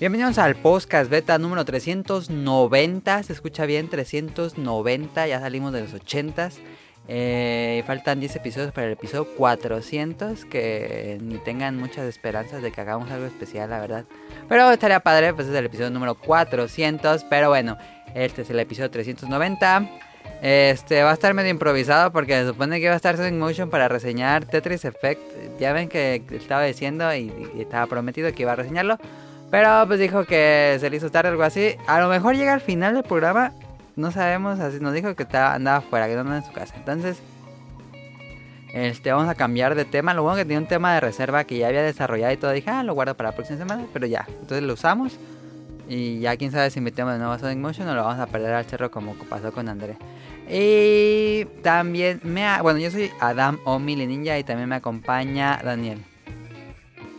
Bienvenidos al podcast beta número 390. Se escucha bien, 390. Ya salimos de los 80s. Eh, faltan 10 episodios para el episodio 400. Que ni tengan muchas esperanzas de que hagamos algo especial, la verdad. Pero estaría padre, pues es el episodio número 400. Pero bueno, este es el episodio 390. Este va a estar medio improvisado porque se supone que va a estar en motion para reseñar Tetris Effect. Ya ven que estaba diciendo y estaba prometido que iba a reseñarlo. Pero pues dijo que se le hizo tarde algo así. A lo mejor llega al final del programa. No sabemos, así nos dijo que estaba, andaba fuera, que no andaba en su casa. Entonces, este, vamos a cambiar de tema. Lo bueno que tenía un tema de reserva que ya había desarrollado y todo. Dije, ah, lo guardo para la próxima semana. Pero ya, entonces lo usamos. Y ya quién sabe si metemos de nuevo a Sonic Motion o lo vamos a perder al cerro como pasó con André. Y también me ha, bueno, yo soy Adam o Mili Ninja y también me acompaña Daniel.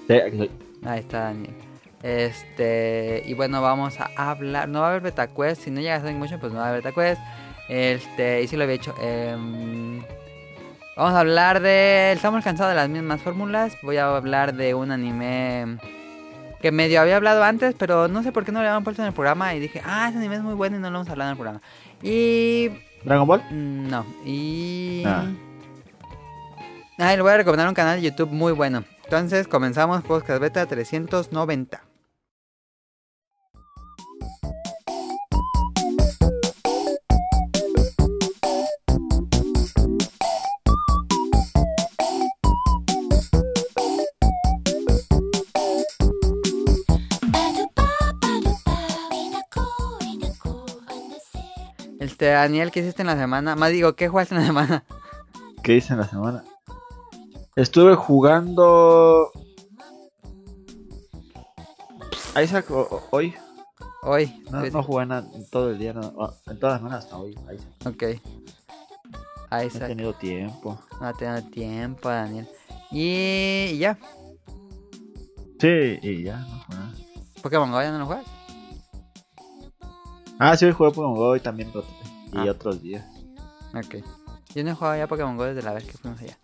Sí, aquí. Ahí está Daniel. Este, y bueno, vamos a hablar. No va a haber beta quest. Si no llega a Sonic Motion, pues no va a haber beta quest. Este, y si lo había hecho. em, vamos a hablar de. Estamos cansados de las mismas fórmulas. Voy a hablar de un anime que medio había hablado antes, pero no sé por qué no lo habían puesto en el programa. Y dije, ah, ese anime es muy bueno y no lo hemos hablado en el programa. Y. ¿Dragon Ball? mm, No, y. Ah. Ah, le voy a recomendar un canal de YouTube muy bueno. Entonces, comenzamos Podcast Beta 390. Este, Daniel, ¿qué hiciste en la semana? Más digo, ¿qué jugaste en la semana? ¿Qué hice en la semana? Estuve jugando. Isaac hoy. Hoy. No, Pues- no jugué nada todo el día. no, en todas las semanas hasta hoy. Isaac. Ok. No he Isaac. tenido tiempo. No ha tenido tiempo, Daniel. Y, ya. Sí, y ya, no jugué nada. Pokémon Go ya no lo juegas. Ah, sí, hoy jugué Pokémon Go y también. Y Ah. otros días. Ok. Yo no he jugado ya Pokémon Go desde la vez que fuimos allá.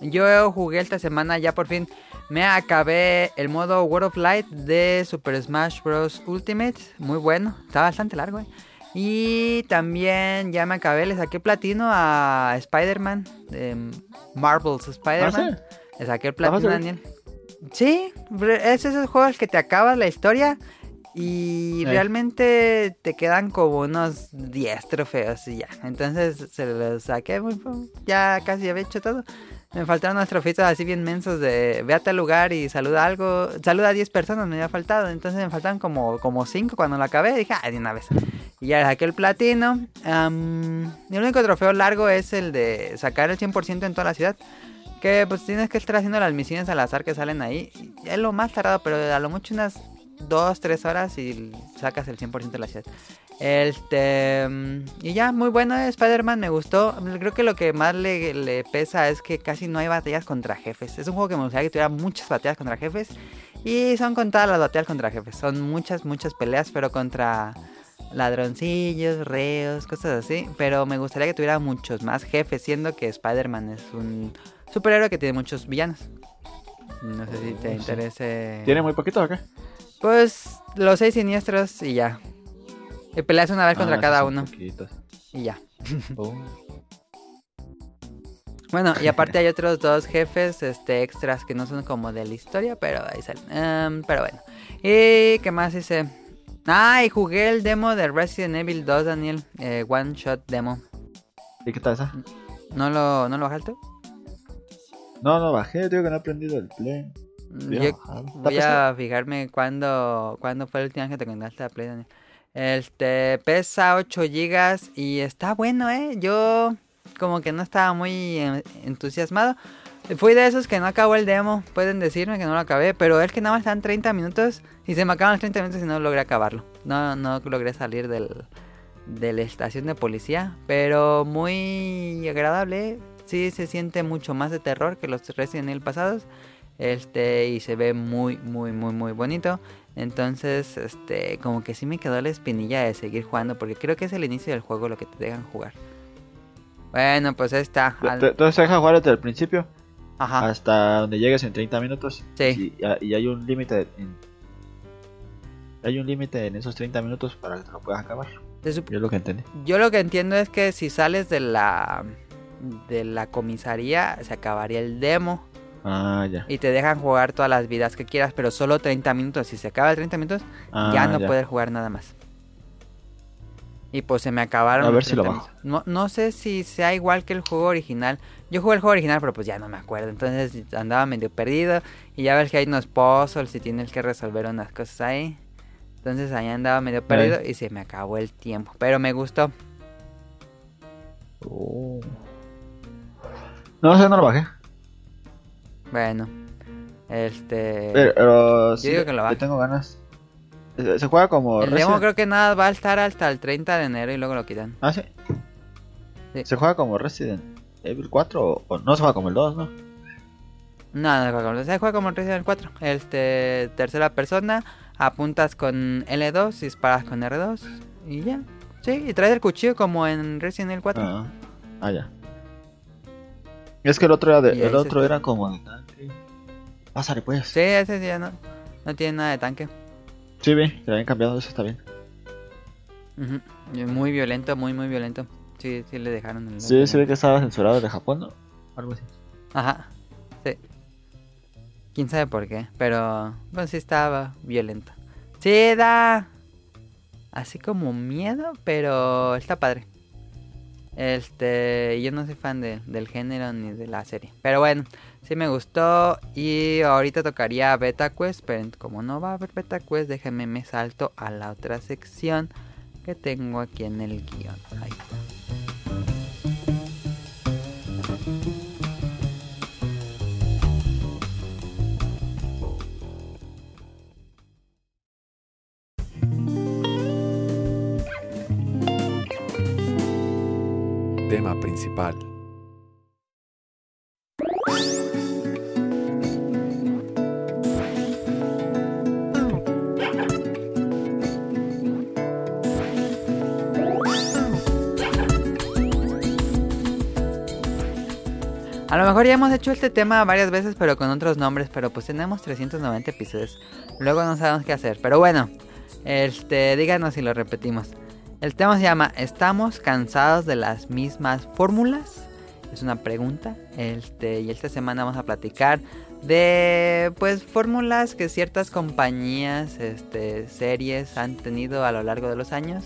Yo jugué esta semana ya por fin. Me acabé el modo World of Light de Super Smash Bros. Ultimate. Muy bueno. Está bastante largo, eh. Y también ya me acabé, le saqué platino a Spider-Man. De Marvel's Spider-Man. ¿Ah, Le saqué el ¿La vas platino a? Daniel. Sí, es esos juegos que te acabas la historia y realmente te quedan como unos 10 trofeos y ya. Entonces se los saqué, muy ya casi había hecho todo. Me faltaron unos trofeitos así bien mensos de ve a tal lugar y saluda algo, saluda a 10 personas, me había faltado. Entonces me faltaban como, como 5 cuando lo acabé. Dije, ah, de una vez. Y ya saqué el platino. Am, y el único trofeo largo es el de sacar el 100% en toda la ciudad. Que pues tienes que estar haciendo las misiones al azar que salen ahí. Es lo más tardado, pero a lo mucho unas 2, 3 horas y sacas el 100% de la ciudad. Este. mm, Y ya, muy bueno eh, Spider-Man, me gustó. Creo que lo que más le, le pesa es que casi no hay batallas contra jefes. Es un juego que me gustaría que tuviera muchas batallas contra jefes. Y son contadas las batallas contra jefes. Son muchas, muchas peleas, pero contra ladroncillos, reos, cosas así. Pero me gustaría que tuviera muchos más jefes, siendo que Spider-Man es un superhéroe que tiene muchos villanos. No sé si te Sí. interese. ¿Tiene muy poquito acá? Pues los seis siniestros y ya. Y peleas una vez contra Ah, cada uno poquitos. y ya. Oh. Bueno, y aparte hay otros dos jefes este, extras que no son como de la historia, pero ahí salen. Em, pero bueno. ¿Y qué más hice? Ah, y jugué el demo de Resident Evil 2, Daniel. eh, one Shot Demo. ¿Y qué tal esa? ¿No lo, ¿no lo bajaste? No, no bajé, digo que no he aprendido el play. Voy a Yo bajar. ¿Está voy a fijarme cuándo, cuándo fue la última vez que te conectaste a Play, Daniel. Este, pesa 8 gigas y está bueno, ¿eh? Yo como que no estaba muy entusiasmado. Fui de esos que no acabó el demo. Pueden decirme que no lo acabé, pero es que nada más están 30 minutos y se me acaban los 30 minutos y no logré acabarlo. No, no logré salir del, de la estación de policía, pero muy agradable. Sí, se siente mucho más de terror que los Resident Evil pasados. Este, y se ve muy, muy, muy, muy bonito. Entonces, este, como que sí me quedó la espinilla de seguir jugando, porque creo que es el inicio del juego lo que te dejan jugar. Bueno, pues ahí está. Al- te- Entonces se deja jugar desde el principio Ajá. hasta donde llegues en 30 minutos. Sí. Y, y hay un límite en hay un límite en esos 30 minutos para que te lo puedas acabar. Sup- Yo lo que entendí. Yo lo que entiendo es que si sales de la de la comisaría se acabaría el demo Ah, ya. y te dejan jugar todas las vidas que quieras, pero solo 30 minutos. Si se acaba el 30 minutos, Ah, ya no puedes jugar nada más. Y pues se me acabaron. A ver si lo 30 minutos. No, no sé si sea igual que el juego original. Yo jugué el juego original, pero pues ya no me acuerdo. Entonces andaba medio perdido. Y ya ves que hay unos puzzles y tienes que resolver unas cosas ahí. Entonces ahí andaba medio perdido y se me acabó el tiempo. Pero me gustó. Oh. No sé, no lo bajé. Bueno. Este... Pero, pero sí, digo que lo baje. tengo ganas. Se se juega como el demo creo que nada va a estar hasta el 30 de enero y luego lo quitan. Ah, sí. Sí. Se juega como Resident Evil 4 o, o no se juega como el 2, ¿no? No, no juega como, se juega como en Resident Evil 4. Este, tercera persona, apuntas con L2, disparas con R2 y ya. Sí, y traes el cuchillo como en Resident Evil 4. Ah, ah, ya. Es que el otro era de, el se otro era como de. Pásale pues. Sí, ese ya no, no tiene nada de tanque. Sí, vi, que lo habían cambiado, eso está bien. Ujú. Y Muy violento, muy, muy violento. Sí, sí le dejaron el... Sí, se ve que estaba censurado de Japón, ¿no? Algo así. Ajá, sí. Quién sabe por qué, pero bueno, sí estaba violento. Sí, da así como miedo, pero está padre. Este, yo no soy fan de- del género ni de la serie, pero bueno, sí me gustó y ahorita tocaría Beta Quest, pero como no va a haber Beta Quest, déjenme me salto a la otra sección que tengo aquí en el guion. Ahí está. Tema principal. A lo mejor ya hemos hecho este tema varias veces, pero con otros nombres, pero pues tenemos 390 episodios. Luego no sabemos qué hacer, pero bueno, este, díganos si lo repetimos. El tema se llama ¿Estamos cansados de las mismas fórmulas? Es una pregunta. Este, y esta semana vamos a platicar de pues fórmulas que ciertas compañías, este, series han tenido a lo largo de los años.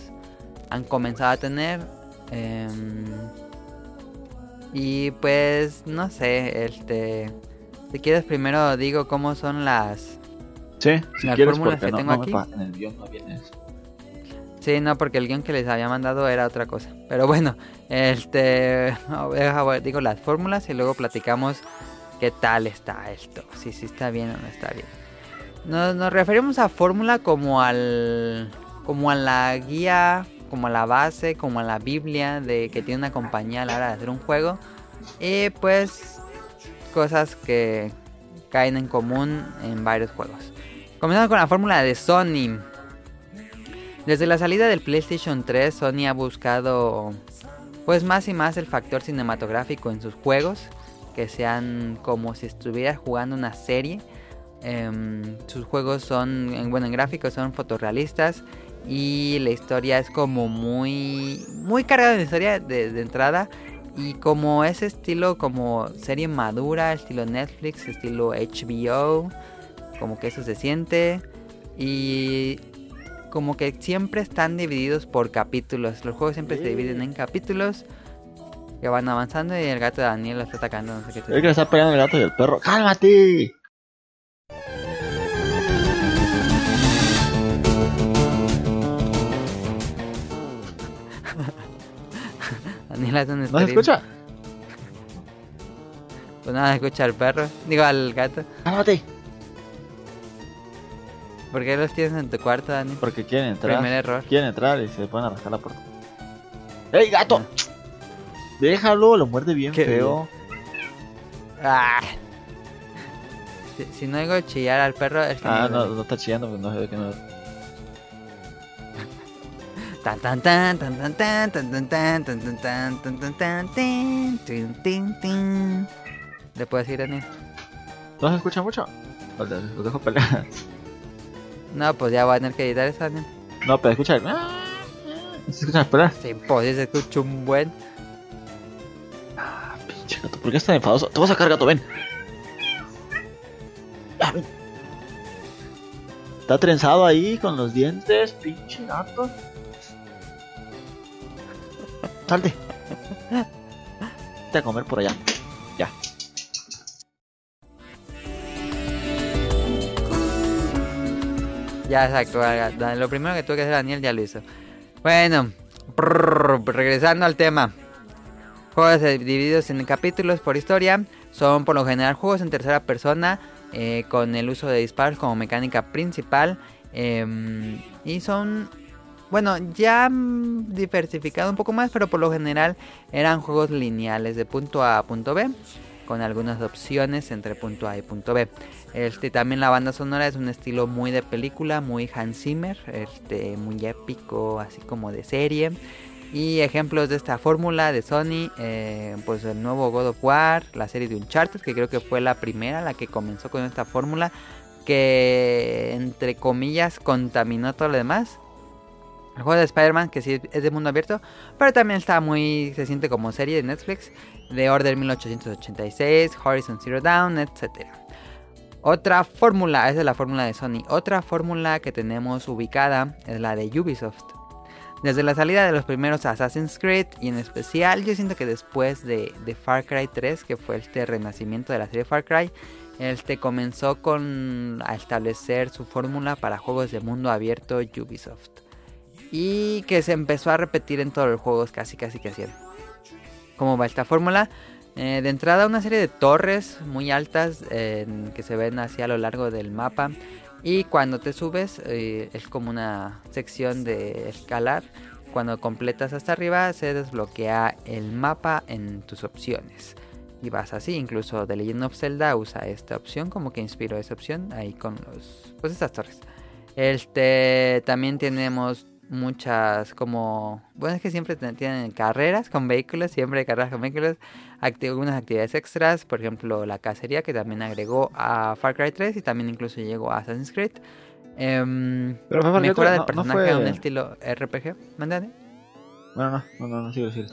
Han comenzado a tener. em, y pues no sé, este si quieres primero digo cómo son las Sí, si Las quieres, porque que no, tengo no aquí. en el guion no viene eso. Sí, no, porque el guion que les había mandado era otra cosa. Pero bueno, este digo las fórmulas y luego platicamos qué tal está esto, si sí está bien o no está bien. Nos, nos referimos a fórmula como al como a la guía, como la base, como la Biblia de que tiene una compañía a la hora de hacer un juego y pues cosas que caen en común en varios juegos. Comenzando con la fórmula de Sony. Desde la salida del PlayStation 3, Sony ha buscado pues más y más el factor cinematográfico en sus juegos, que sean como si estuviera jugando una serie. Em, sus juegos son, en, bueno, en gráficos son fotorrealistas y la historia es como muy, muy cargada de historia de, de entrada y como ese estilo como serie madura, estilo Netflix, estilo HBO, como que eso se siente y como que siempre están divididos por capítulos. Los juegos siempre se dividen en capítulos que van avanzando y el gato de Daniel lo está atacando. No sé qué Es que le está pegando el gato y el perro. ¡Cálmate! Un ¿No se escucha? Pues nada, escucha al perro. Digo al gato. ¡Cálmate! ¿Por qué los tienes en tu cuarto, Daniel? Porque quieren entrar. Primer error. Quieren entrar y se ponen a rascar la puerta. ¡Ey, gato! Déjalo, lo muerde bien Qué feo. Ah. Si, si no oigo chillar al perro, es que Ah, no, no está chillando, pues no ve que no. Tan tan tan tan tan tan tan tan tan tan tan tan tan. ¿Le puedes decir, Daniel? ¿No se escucha mucho? O le- Los dejo pelear. No, pues ya voy a tener que editar eso, Daniel. No, pero escucha. ah, ¿Se escucha? Sí, pues se escucha un buen. Ah, pinche gato, ¿por qué estás enfadoso? Te voy a sacar, gato, ven. Ah, ven. Está trenzado ahí con los dientes, pinche gato. Salte. Vete a comer por allá. Ya. Ya, exacto. Lo primero que tuve que hacer Daniel ya lo hizo. Bueno, prrr, regresando al tema. Juegos divididos en capítulos por historia. Son por lo general juegos en tercera persona. eh, con el uso de disparos como mecánica principal. em, y son... Bueno, ya mm, diversificado un poco más, pero por lo general eran juegos lineales de punto A a punto B, con algunas opciones entre punto A y punto B. Este, también la banda sonora es un estilo muy de película, muy Hans Zimmer, este, muy épico, así como de serie. Y ejemplos de esta fórmula de Sony, eh, pues el nuevo God of War, la serie de Uncharted, que creo que fue la primera, la que comenzó con esta fórmula, que entre comillas contaminó todo lo demás. El juego de Spider-Man, que sí es de mundo abierto, pero también está muy, se siente como serie de Netflix, de Order 1886, Horizon Zero Dawn, etc. Otra fórmula, esa es la fórmula de Sony. Otra fórmula que tenemos ubicada es la de Ubisoft. Desde la salida de los primeros Assassin's Creed y en especial yo siento que después de, de Far Cry 3, que fue este renacimiento de la serie Far Cry, este comenzó con a establecer su fórmula para juegos de mundo abierto Ubisoft. Y que se empezó a repetir en todos los juegos casi casi que hacían. ¿Cómo va esta fórmula? Eh, de entrada una serie de torres muy altas que se ven hacia a lo largo del mapa. Y cuando te subes eh, es como una sección de escalar. Cuando completas hasta arriba se desbloquea el mapa en tus opciones. Y vas así, incluso The Legend of Zelda usa esta opción, como que inspiró esa opción ahí con los, pues estas torres. Este, también tenemos muchas como bueno es que siempre tienen carreras con vehículos siempre hay carreras con vehículos acti- algunas actividades extras por ejemplo la cacería que también agregó a Far Cry 3 y también incluso llegó a Assassin's Creed Em, Pero Cry mejora del no- no personaje fue- a un estilo RPG ¿Mándale? Bueno, no, no, no, no, sigue, sigue.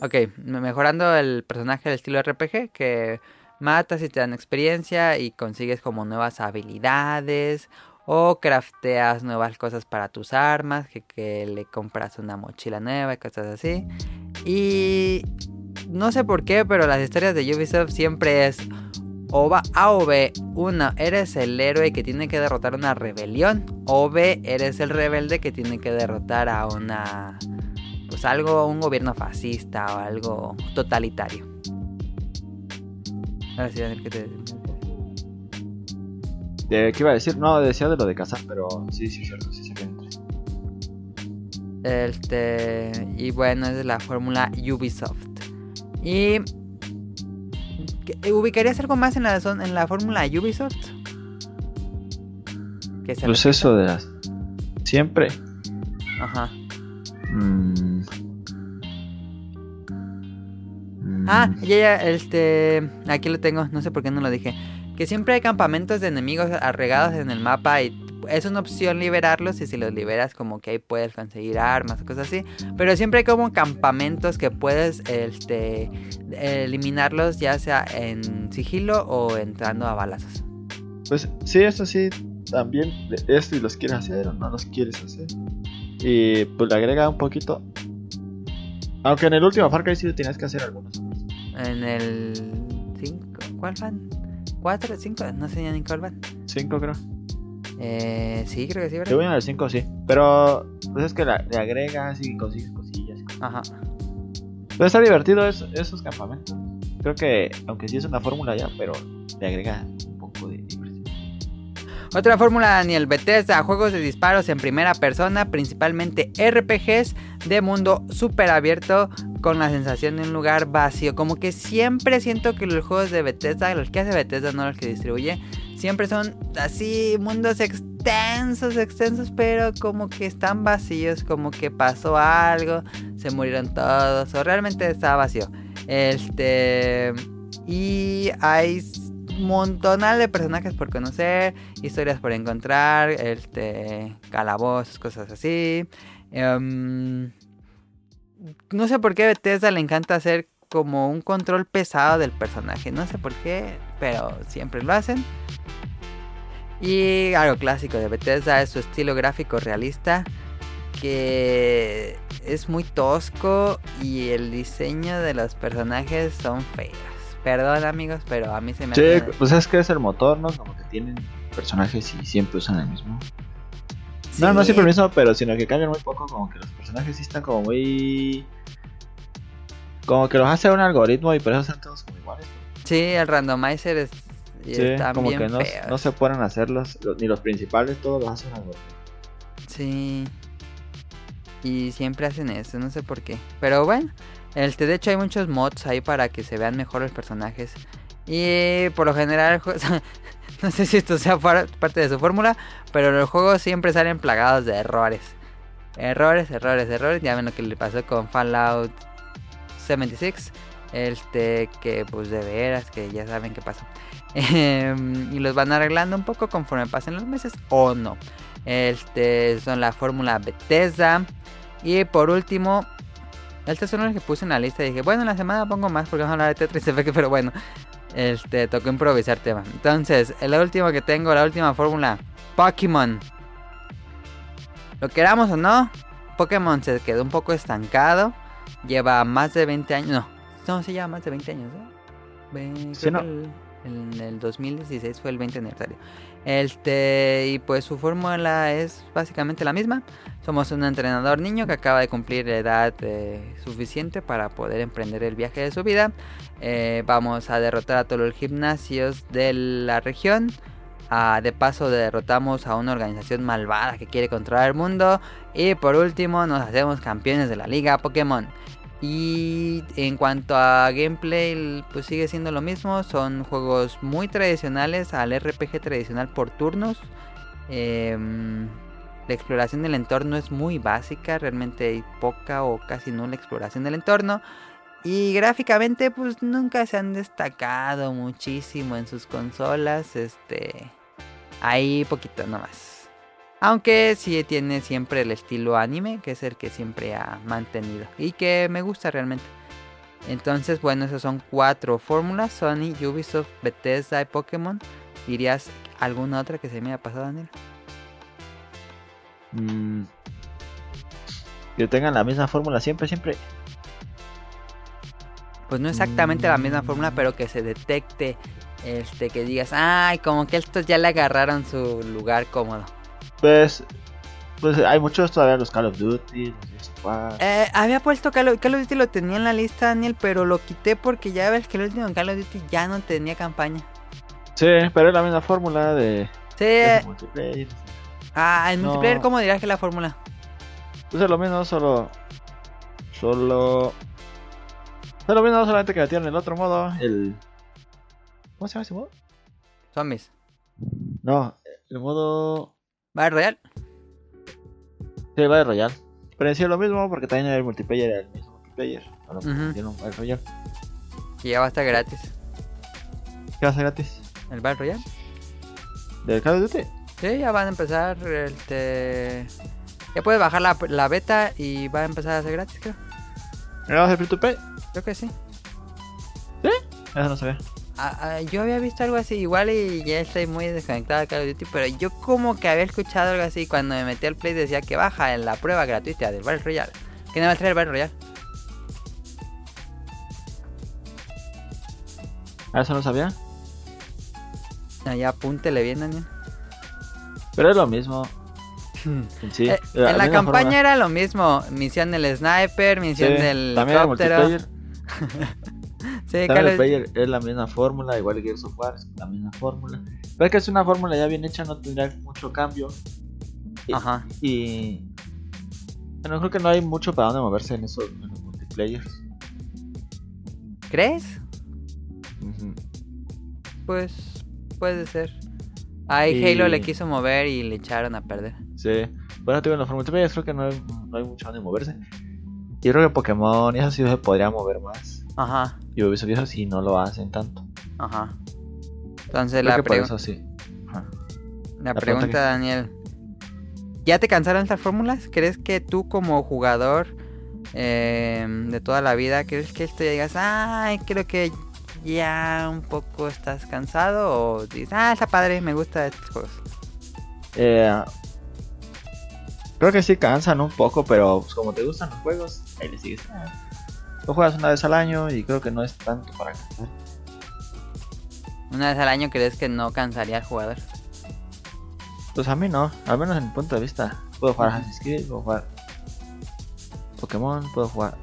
Ok, me- mejorando el personaje del estilo RPG, que matas y te dan experiencia y consigues como nuevas habilidades o crafteas nuevas cosas para tus armas, que, que le compras una mochila nueva y cosas así. Y no sé por qué, pero las historias de Ubisoft siempre es o va A o B. Uno, eres el héroe que tiene que derrotar una rebelión. O B, eres el rebelde que tiene que derrotar a una pues algo, un gobierno fascista o algo totalitario. Ahora sí, Daniel, ¿qué te De, ¿Qué iba a decir? No, decía de lo de cazar, pero sí, sí, cierto, sí, bien. Este, y bueno, es la fórmula Ubisoft. Y ¿qué- ¿ubicarías algo más en la en la fórmula Ubisoft? Que se Pues eso de las. Siempre. Ajá. Mm. Mm. Ah, ya, ya, este, aquí lo tengo, no sé por qué no lo dije. Que siempre hay campamentos de enemigos arregados en el mapa y es una opción liberarlos y si los liberas como que ahí puedes conseguir armas o cosas así. Pero siempre hay como campamentos que puedes este, eliminarlos ya sea en sigilo o entrando a balazos. Pues sí, eso sí, también esto y los quieres hacer o no los quieres hacer. Y pues le agrega un poquito. Aunque en el último Far Cry sí tenías que hacer algunos. En el 5, ¿cuál van? ¿4? ¿5? No sé ya ni cuál van. 5 creo. Eh, sí, creo que sí, Yo ¿verdad? voy en el 5 sí. Pero pues es que la- le agregas y consigues cosillas. Ajá. Pero está divertido es- esos campamentos. Creo que, aunque sí es una fórmula ya, pero le agrega Otra fórmula, Daniel Bethesda, juegos de disparos en primera persona, principalmente RPGs de mundo súper abierto con la sensación de un lugar vacío. Como que siempre siento que los juegos de Bethesda, los que hace Bethesda, no los que distribuye, siempre son así mundos extensos, extensos, pero como que están vacíos, como que pasó algo, se murieron todos, o realmente está vacío. Este. Y hay montonal de personajes por conocer, historias por encontrar, este, calabozos, cosas así. Em, no sé por qué a Bethesda le encanta hacer como un control pesado del personaje. No sé por qué, pero siempre lo hacen. Y algo clásico de Bethesda es su estilo gráfico realista, que es muy tosco y el diseño de los personajes son feos. Perdón amigos, pero a mí se me Sí, hace... pues es que es el motor, ¿no? Como que tienen personajes y siempre usan el mismo. No, no Sí. siempre el mismo, pero sino que cambian muy poco, como que los personajes sí están como muy... Como que los hace un algoritmo y por eso están todos como iguales. Sí, el randomizer es... Sí, como que no, no se pueden hacerlos, ni los principales, todos los hace un algoritmo. Sí. Y siempre hacen eso, no sé por qué. Pero bueno, este, de hecho hay muchos mods ahí para que se vean mejor los personajes. Y por lo general, no sé si esto sea par- parte de su fórmula, pero los juegos siempre salen plagados de errores. Errores, errores, errores. Ya ven lo que le pasó con Fallout 76. Este, que pues de veras, que ya saben qué pasó. Em, y los van arreglando un poco conforme pasen los meses o no. Este son la fórmula Bethesda. Y por último, estos son los que puse en la lista. Y dije, bueno, en la semana pongo más porque vamos a hablar de Tetris Effect, pero bueno, este tocó improvisar tema. Entonces, el último que tengo, la última fórmula, Pokémon. Lo queramos o no, Pokémon se quedó un poco estancado. Lleva más de 20 años. No, no, se lleva más de 20 años. ¿eh? Ve- Sí, no. el- en el 2016 fue el 20 aniversario. Este, y pues su fórmula es básicamente la misma. Somos un entrenador niño que acaba de cumplir edad eh, suficiente para poder emprender el viaje de su vida. Eh, vamos a derrotar a todos los gimnasios de la región. Ah, de paso derrotamos a una organización malvada que quiere controlar el mundo. Y por último nos hacemos campeones de la liga Pokémon. Y en cuanto a gameplay, pues sigue siendo lo mismo. Son juegos muy tradicionales al RPG tradicional por turnos. Em, la exploración del entorno es muy básica. Realmente hay poca o casi nula exploración del entorno. Y gráficamente pues nunca se han destacado muchísimo en sus consolas. Este... Ahí poquito nomás. Aunque sí tiene siempre el estilo anime, que es el que siempre ha mantenido. Y que me gusta realmente. Entonces, bueno, esas son cuatro fórmulas. Sony, Ubisoft, Bethesda y Pokémon. ¿Dirías alguna otra que se me haya pasado, Daniel? Mm. Que tengan la misma fórmula siempre, siempre. Pues no exactamente la misma fórmula, pero que se detecte. Este, que digas, ay, como que estos ya le agarraron su lugar cómodo. Pues, pues hay muchos todavía los Call of Duty, los. Eh, había puesto Call of, Call of Duty, lo tenía en la lista, Daniel, pero lo quité porque ya ves que el último Call of Duty ya no tenía campaña. Sí, pero es la misma fórmula de, Sí, de multiplayer. ah, en No. multiplayer, ¿cómo dirás que es la fórmula? Pues es lo mismo, solo. Solo. Es lo mismo, solamente que metieron el otro modo. El. ¿Cómo se llama ese modo? Zombies. No, el modo. Battle Royale. Sí, Battle Royale. Pero sí es lo mismo porque también el multiplayer era el mismo multiplayer. Que Ujú. metieron Battle Royale. Que ya va a estar gratis. ¿Qué va a ser gratis? ¿El Battle Royale? ¿Del Call of Duty? Sí, ya van a empezar. Este... Ya puedes bajar la, la beta y va a empezar a ser gratis, creo. ¿No va a ser free to play? Creo que sí. Eso no se ve. Ah, yo había visto algo así, igual y ya estoy muy desconectado de Call of Duty, pero yo como que había escuchado algo así cuando me metí al play decía que baja en la prueba gratuita del Battle Royale. Que no va a traer el Battle Royale. Ah, eso no sabía. Ah, ya apúntele bien, Daniel. Pero es lo mismo. Sí. Eh, La en la campaña era lo mismo. Misión del sniper, misión Sí, del También el helicóptero. Sí, multiplayer es la misma fórmula, igual que Gears of War, es la misma fórmula. Pero es que es una fórmula ya bien hecha, no tendrá mucho cambio. Ajá. Y. Bueno, creo que no hay mucho para dónde moverse en esos en los multiplayers. ¿Crees? Ujú. Pues puede ser. Ahí Y- Halo le quiso mover y le echaron a perder. Sí. Bueno, te digo, en los multiplayers creo que no hay, no hay mucho a dónde moverse. Yo creo que Pokémon y eso sí se podría mover más. Ajá, Y Ubisoft eso sí no lo hacen tanto. ajá. Entonces Creo la, pregu- eso sí. Ajá. la la pregunta pregunta, que- Daniel. ¿Ya te cansaron estas fórmulas? ¿Crees que tú como jugador eh, de toda la vida, crees que esto ya digas, ay, creo que ya un poco estás cansado? ¿O dices, ah, está padre, me gusta estos juegos? Eh, creo que sí cansan un poco, pero pues, como te gustan los juegos, ahí le sigues. Ah, Lo juegas una vez al año y creo que no es tanto para cansar. Una vez al año crees que no cansaría al jugador. Pues a mí no, al menos en mi punto de vista. Puedo jugar Assassin's Creed, puedo jugar Pokémon, puedo jugar.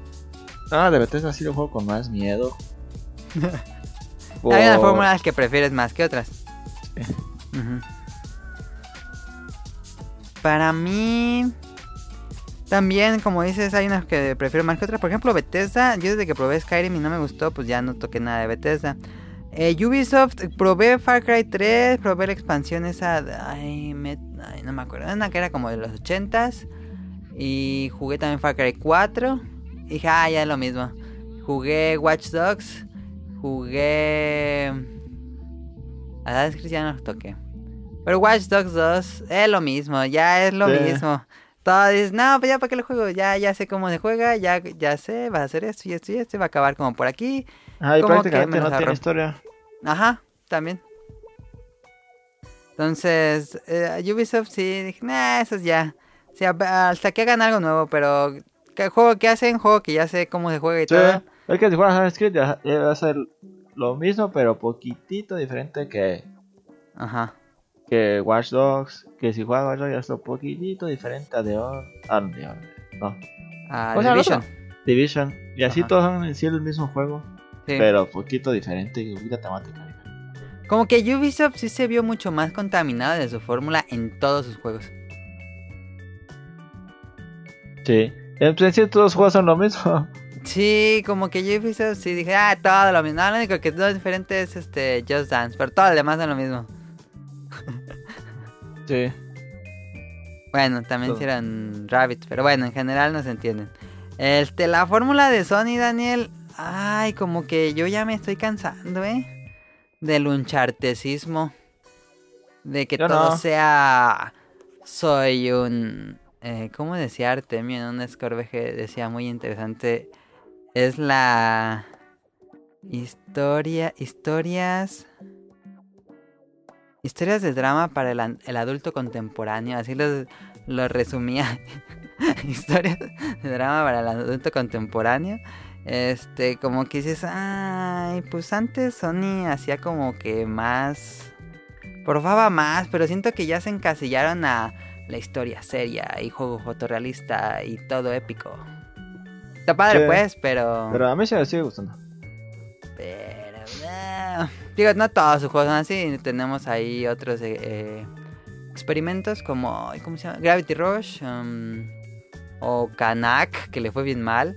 Ah, de Bethesda sí lo juego con más miedo. Hay unas fórmulas que prefieres más que otras. Sí. Para mí, también, como dices, hay unas que prefiero más que otras. Por ejemplo, Bethesda, yo desde que probé Skyrim y no me gustó, pues ya no toqué nada de Bethesda. Eh, Ubisoft, probé Far Cry 3, probé la expansión esa, de- ay, me- ay, no me acuerdo, una que era como de los 80s. Y jugué también Far Cry 4. Y dije, ah, ya es lo mismo. Jugué Watch Dogs. Jugué. Assassin's Creed ya no los toqué. Pero Watch Dogs 2 es lo mismo, ya es lo Sí. mismo. Todo dices, no, pues ya para qué lo juego, ya, ya sé cómo se juega, ya, ya sé, vas a hacer esto y esto y esto, y va a acabar como por aquí. Ah, y que prácticamente no tiene historia. Ajá, también. Entonces, eh, Ubisoft sí, dije, nah, esos ya. O sea, hasta que hagan algo nuevo, pero ¿qué juego que hacen? Juego que ya sé cómo se juega y Sí, todo. es que si juegas Assassin's Creed ya, ya va a ser lo mismo, pero poquitito diferente que, Ajá. Que Watch Dogs. Que si juegas Watch Dogs ya es un poquitito diferente a The Or- no, The no, O sea, Division. Division. Y así Ajá. todos son en sí el mismo juego, Sí. pero poquito diferente y temática diferente. Como que Ubisoft sí se vio mucho más contaminado de su fórmula en todos sus juegos. Sí. En principio todos los juegos son lo mismo. Sí, como que Ubisoft sí dije, ah, todo lo mismo. No, lo único que no es diferente es este Just Dance, pero todo lo demás es lo mismo. Sí. Bueno, también Todo. hicieron Rabbit, pero bueno, en general no se entienden. Este, la fórmula de Sony, Daniel, ay, como que yo ya me estoy cansando, ¿eh? Del unchartesismo. De que Yo todo no. sea... Soy un... Eh, ¿Cómo decía Artemio en un Scorveje? Decía muy interesante. Es la... Historia... Historias... Historias de drama para el, el adulto contemporáneo. Así lo, lo resumía. Historias de drama para el adulto contemporáneo. Este, como que dices, ay, pues antes Sony hacía como que más. Probaba más, pero siento que ya se encasillaron a la historia seria y juego fotorrealista y todo épico. Está padre, Sí. pues, pero. Pero a mí se me sigue gustando. No. Digo, no todos sus juegos son así. Tenemos ahí otros eh, eh, experimentos como. ¿Cómo se llama? Gravity Rush. um, o Kanak, que le fue bien mal.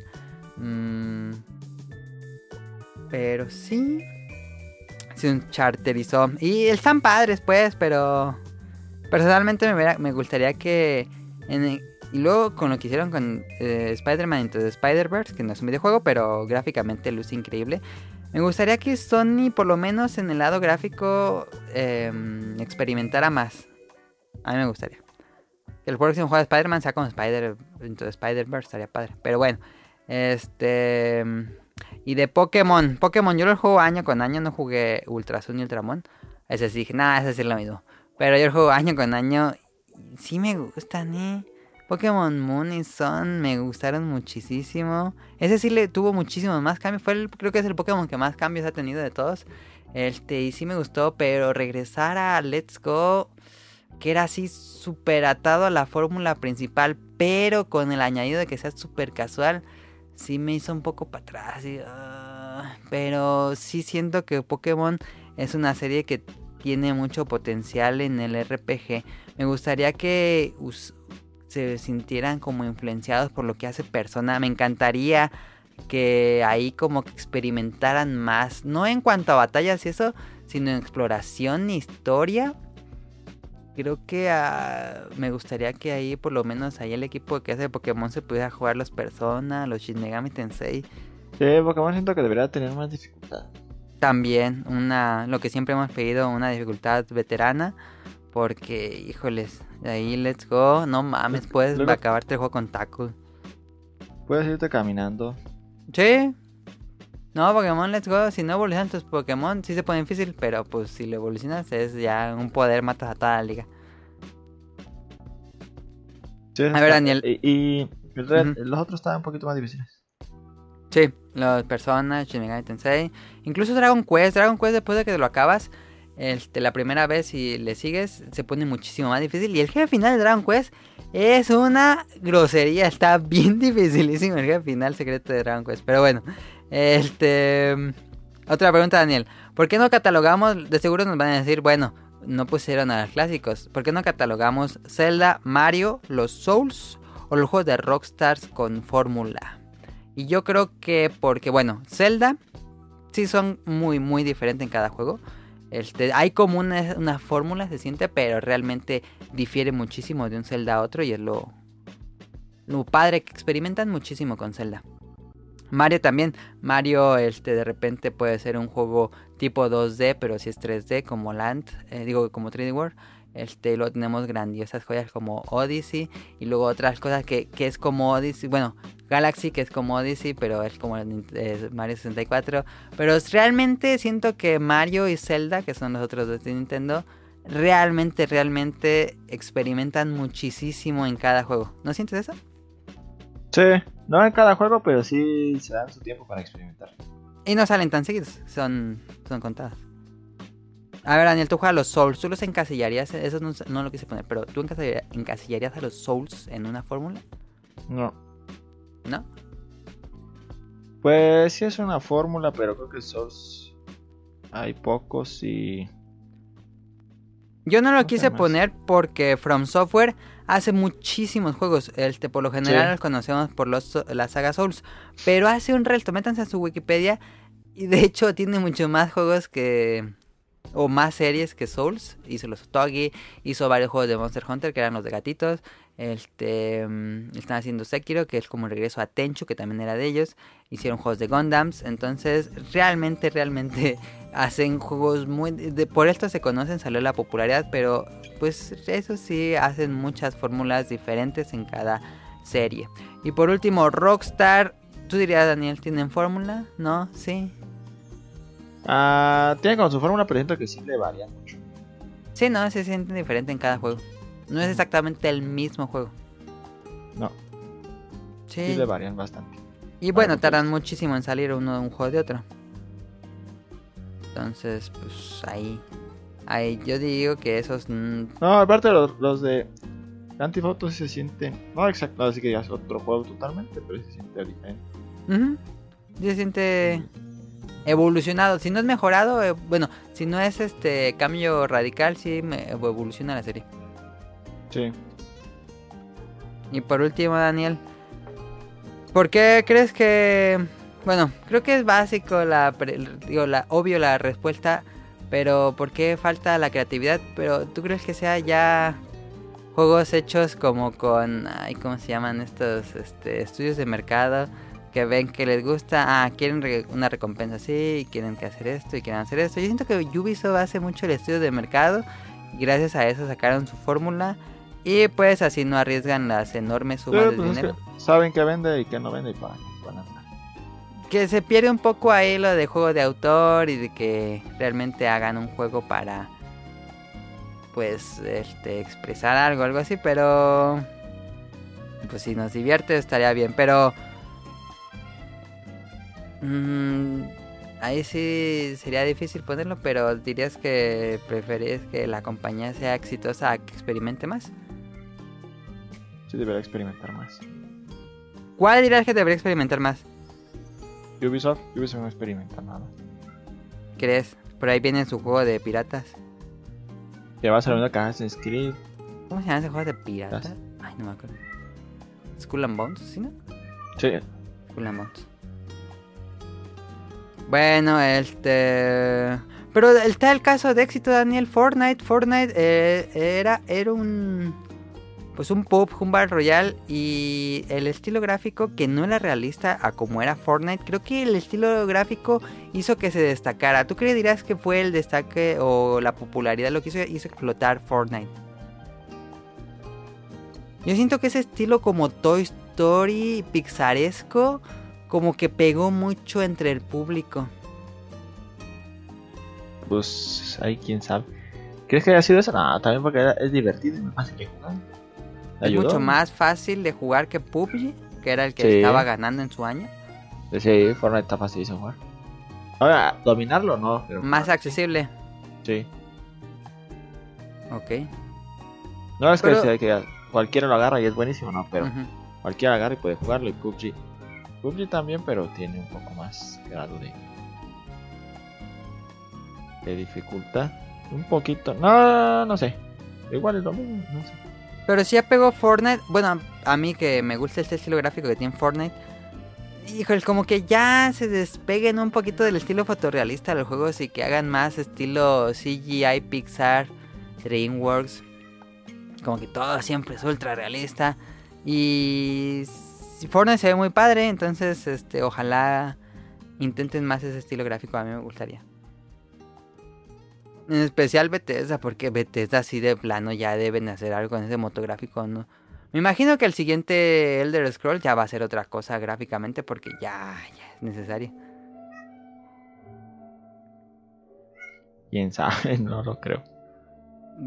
Mm, pero sí. Se un charterizó. Y están padres, pues, pero. Personalmente me, hubiera- me gustaría que. en el- y luego con lo que hicieron con eh, Spider-Man Into Spider-Verse, que no es un videojuego, pero gráficamente luce increíble. Me gustaría que Sony, por lo menos en el lado gráfico, em, experimentara más. A mí me gustaría. Que el próximo juego de Spider-Man sea con Spider Spider-Verse, estaría padre. Pero bueno, este. Y de Pokémon. Pokémon, yo lo juego año con año, no jugué Ultra Sun y Ultramon. Ese sí nada, ese sí es lo mismo. Pero yo lo juego año con año. Sí me gustan, eh. Pokémon Moon y Sun me gustaron muchísimo. Ese sí le tuvo muchísimos más cambios. Fue el, creo que es el Pokémon que más cambios ha tenido de todos. Este, y sí me gustó, pero regresar a Let's Go, que era así súper atado a la fórmula principal, pero con el añadido de que sea súper casual, sí me hizo un poco para atrás. ah, pero sí siento que Pokémon es una serie que tiene mucho potencial en el RPG. Me gustaría que se sintieran como influenciados por lo que hace Persona. Me encantaría que ahí como que experimentaran más, no en cuanto a batallas y eso, sino en exploración, historia. Creo que ah, me gustaría que ahí por lo menos ahí el equipo que hace Pokémon se pudiera jugar los Persona, los Shin Megami Tensei. Sí, Pokémon siento que debería tener más dificultad. También una, lo que siempre hemos pedido, una dificultad veterana. Porque, híjoles, ahí let's go. No mames, puedes Luego- acabarte el juego con tackle. Puedes irte caminando. Sí. No, Pokémon Let's Go, si no evolucionan tus Pokémon, sí se pone difícil, pero pues si lo evolucionas es ya un poder, matas a toda la liga. Sí, A ver, Daniel. Y, los otros estaban un poquito más difíciles. Sí, los Persona, Shin Megami Tensei, incluso Dragon Quest, Dragon Quest después de que lo acabas, este, la primera vez y le sigues, se pone muchísimo más difícil. Y el jefe final de Dragon Quest es una grosería, está bien dificilísimo el jefe final secreto de Dragon Quest. Pero bueno, este... Otra pregunta, Daniel. ¿Por qué no catalogamos? De seguro nos van a decir, bueno, no pusieron a los clásicos. ¿Por qué no catalogamos Zelda, Mario, los Souls o los juegos de Rockstars con fórmula? Y yo creo que porque, bueno, Zelda sí son muy, muy diferentes en cada juego. Este, hay como una, fórmula, se siente, pero realmente difiere muchísimo de un Zelda a otro y es lo, padre que experimentan muchísimo con Zelda. Mario también. Mario, este, de repente puede ser un juego tipo 2D, pero si es 3D, como Land, eh, digo, como 3D World. Este, luego tenemos grandiosas joyas como Odyssey y luego otras cosas que, que es como Odyssey, bueno, Galaxy que es como Odyssey, pero es como eh, Mario 64. Pero realmente siento que Mario y Zelda, que son los otros dos de Nintendo, realmente, realmente experimentan muchísimo en cada juego. ¿No sientes eso? Sí, no en cada juego, pero sí se dan su tiempo para experimentar. Y no salen tan seguidos, son, son contadas. A ver, Daniel, tú juegas a los Souls, ¿tú los encasillarías? Eso no, no lo quise poner, pero ¿tú encasillarías, encasillarías a los Souls en una fórmula? No. ¿No? Pues sí es una fórmula, pero creo que Souls hay pocos y... Yo no lo No quise poner porque From Software hace muchísimos juegos. Este, por lo general Sí. los conocemos por los, la saga Souls. Pero hace un resto, métanse a su Wikipedia. Y de hecho tiene mucho más juegos que... O más series que Souls. Hizo los Togi. Hizo varios juegos de Monster Hunter que eran los de gatitos. Este, mm, están haciendo Sekiro, que es como el regreso a Tenchu, que también era de ellos. Hicieron juegos de Gundams. Entonces, realmente, realmente hacen juegos muy... de- por esto se conocen, salió la popularidad, pero pues eso sí, hacen muchas fórmulas diferentes en cada serie. Y por último, Rockstar, tú dirías, Daniel, ¿tienen fórmula? ¿No? ¿Sí? Ah, tiene como su fórmula, pero siento que sí le varían mucho. Sí, no, se sienten diferente en cada juego. No es exactamente el mismo juego. No, Sí. sí le varían bastante. Y bueno, Bueno, tardan pues. muchísimo en salir uno de un juego de otro. Entonces, pues ahí. Ahí yo digo que esos. mm, No, aparte los, los de Grand Theft se sienten... No exacto, así que ya es otro juego totalmente, pero se siente diferente. Sí Se siente evolucionado. Si no es mejorado, eh, bueno, si no es este cambio radical, sí me evoluciona la serie. Sí. Y por último, Daniel, ¿por qué crees que... Bueno, creo que es básico la, digo, la obvio la respuesta, pero ¿por qué falta la creatividad? Pero ¿tú crees que sea ya juegos hechos como con, ay, ¿cómo se llaman estos este, estudios de mercado? Que ven que les gusta, ah, quieren re- una recompensa así, y quieren que hacer esto y quieren hacer esto. Yo siento que Ubisoft hace mucho el estudio de mercado y gracias a eso sacaron su fórmula y pues así no arriesgan las enormes sumas Pero, de pues, es dinero. que saben que vende y que no vende y para van a andar. Que se pierde un poco ahí lo de juego de autor y de que realmente hagan un juego para pues este expresar algo, algo así, pero pues si nos divierte estaría bien, pero mm, ahí sí sería difícil ponerlo, pero dirías que preferís que la compañía sea exitosa a que experimente más. Sí debería experimentar más. ¿Cuál dirías que debería experimentar más? Ubisoft, Ubisoft no experimenta nada. ¿Crees? Por ahí viene su juego de piratas. Que va a salir una caja de Creed. ¿Cómo se llama ese juego de piratas? Las- Ay, no me acuerdo. Skull and Bones, ¿sí no? Sí. Skull and Bones. Bueno, este... Pero está el caso de éxito, Daniel. Fortnite, Fortnite eh, era, era un... pues un pub, un bar royal y el estilo gráfico que no era realista a como era Fortnite, creo que el estilo gráfico hizo que se destacara. ¿Tú qué dirás que fue el destaque o la popularidad lo que hizo, hizo explotar Fortnite? Yo siento que ese estilo como Toy Story, pixaresco, como que pegó mucho entre el público. Pues ahí quién sabe. ¿Crees que haya sido eso? No, también porque es divertido y muy fácil de jugar. Es Ayudó. mucho más fácil de jugar que PUBG, que era el que Sí. estaba ganando en su año. Sí, Fortnite está fácil de jugar. Ahora, dominarlo no. Pero Más accesible. Sí. Ok. No es que, Pero- sea que cualquiera lo agarra y es buenísimo, no, pero Ujú. cualquiera lo agarra y puede jugarlo. Y PUBG. PUBG también, pero tiene un poco más grado de. de dificultad. Un poquito. No, no sé. Igual es lo mismo, no sé. Pero sí apegó Fortnite. Bueno, a mí que me gusta este estilo gráfico que tiene Fortnite. Híjole, como que ya se despeguen un poquito del estilo fotorrealista los juegos y que hagan más estilo CGI, Pixar, DreamWorks. Como que todo siempre es ultra realista. Y Fortnite se ve muy padre, entonces este, ojalá intenten más ese estilo gráfico. A mí me gustaría. En especial Bethesda, porque Bethesda así de plano ya deben hacer algo en ese motográfico, ¿no? Me imagino que el siguiente Elder Scrolls ya va a ser otra cosa gráficamente porque ya, ya es necesario. Quién sabe, no lo creo.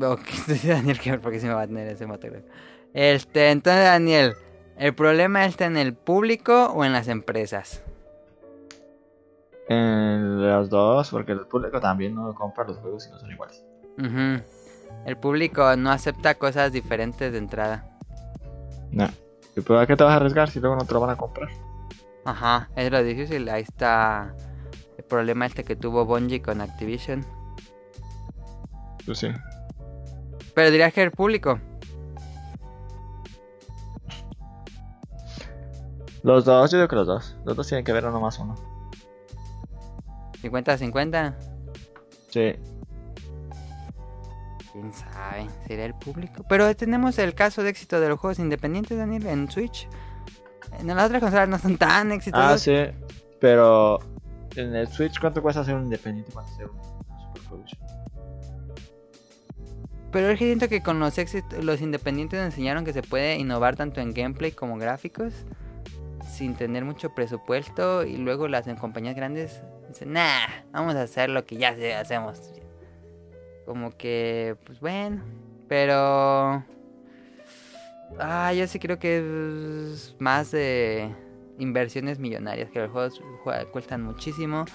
Ok, Daniel, que ver por qué se me va a tener ese motográfico. Este, entonces Daniel, ¿el problema está en el público o en las empresas? En los dos, porque el público también no compra los juegos y no son iguales. El público no acepta cosas diferentes de entrada. No. ¿Y pues a qué te vas a arriesgar si luego no te lo van a comprar? Ajá, es lo difícil. Ahí está el problema este que tuvo Bungie con Activision. Pues sí. Pero dirías que el público. Los dos, yo digo que los dos. Los dos tienen que ver uno más uno. 50-50. Sí. Quién sabe, sería el público. Pero tenemos el caso de éxito de los juegos independientes, Daniel, en Switch. En las otras consolas no son tan Ah, exitosos. sí. Pero en el Switch, ¿cuánto cuesta hacer un independiente? ¿Cuánto hacer un superproduction? Pero es que siento que con los éxitos, los independientes enseñaron que se puede innovar tanto en gameplay como gráficos. Sin tener mucho presupuesto. Y luego las compañías grandes dicen, nah, vamos a hacer lo que ya hacemos. Como que, pues bueno. Pero... Ah, yo sí creo que es más de inversiones millonarias, que los juegos jue- cuestan muchísimo.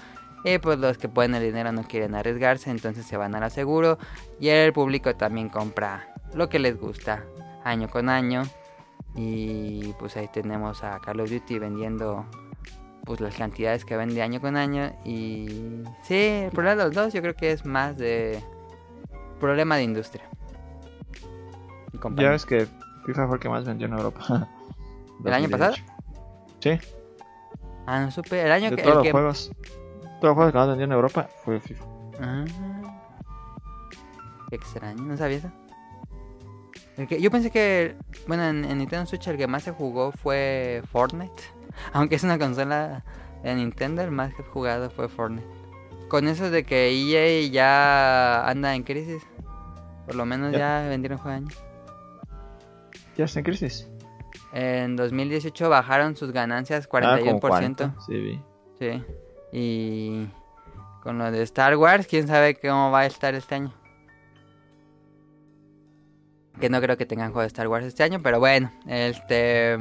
Y pues los que pueden el dinero no quieren arriesgarse, entonces se van a lo seguro. Y el público también compra lo que les gusta año con año. Y pues ahí tenemos a Call of Duty vendiendo pues las cantidades que vende año con año. Y sí, el problema de los dos yo creo que es más de problema de industria. Ya ves que FIFA fue el que más vendió en Europa. ¿El año pasado? 2018. Sí, Ah, no supe. El año de que... todos los que- juegos. Todos los juegos que más vendió en Europa fue FIFA. Ah, qué extraño, no sabía eso. El que- yo pensé que, bueno, en, en Nintendo Switch el que más se jugó fue Fortnite. Aunque es una consola de Nintendo, el más que jugado fue Fortnite. Con eso de que EA ya anda en crisis. Por lo menos Ya. ya vendieron juego de año. ¿Ya está en crisis? En 2018 bajaron sus ganancias Ah, como 41%. 40, Sí, vi. Sí. Y con lo de Star Wars, quién sabe cómo va a estar este año. Que no creo que tengan juego de Star Wars este año, pero bueno, este.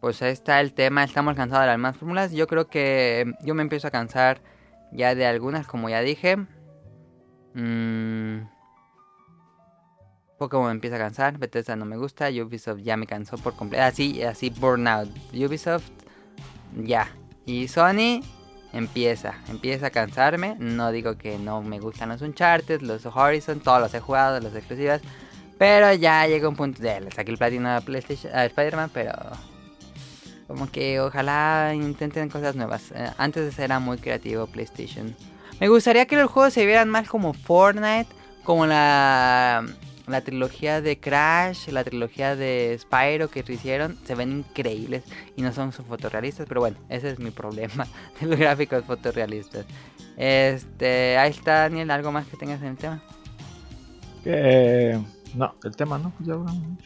Pues ahí está el tema. Estamos cansados de las más fórmulas. Yo creo que yo me empiezo a cansar ya de algunas, como ya dije. Mm, Pokémon me empieza a cansar. Bethesda no me gusta. Ubisoft ya me cansó por completo. Así, así, Burnout. Ubisoft ya. Y Sony empieza, empieza a cansarme. No digo que no me gustan los Uncharted, los Horizon, todos los he jugado, los exclusivas. Pero ya llega un punto de le saqué el platino a PlayStation, a Spider-Man, pero como que ojalá intenten cosas nuevas. Eh, antes era muy creativo PlayStation. Me gustaría que los juegos se vieran más como Fortnite, como la la trilogía de Crash, la trilogía de Spyro que hicieron, se ven increíbles y no son fotorrealistas, pero bueno, ese es mi problema de los gráficos fotorrealistas. Este, ahí está Daniel, ¿algo más que tengas en el tema? Que no, el tema no, pues ya hablamos.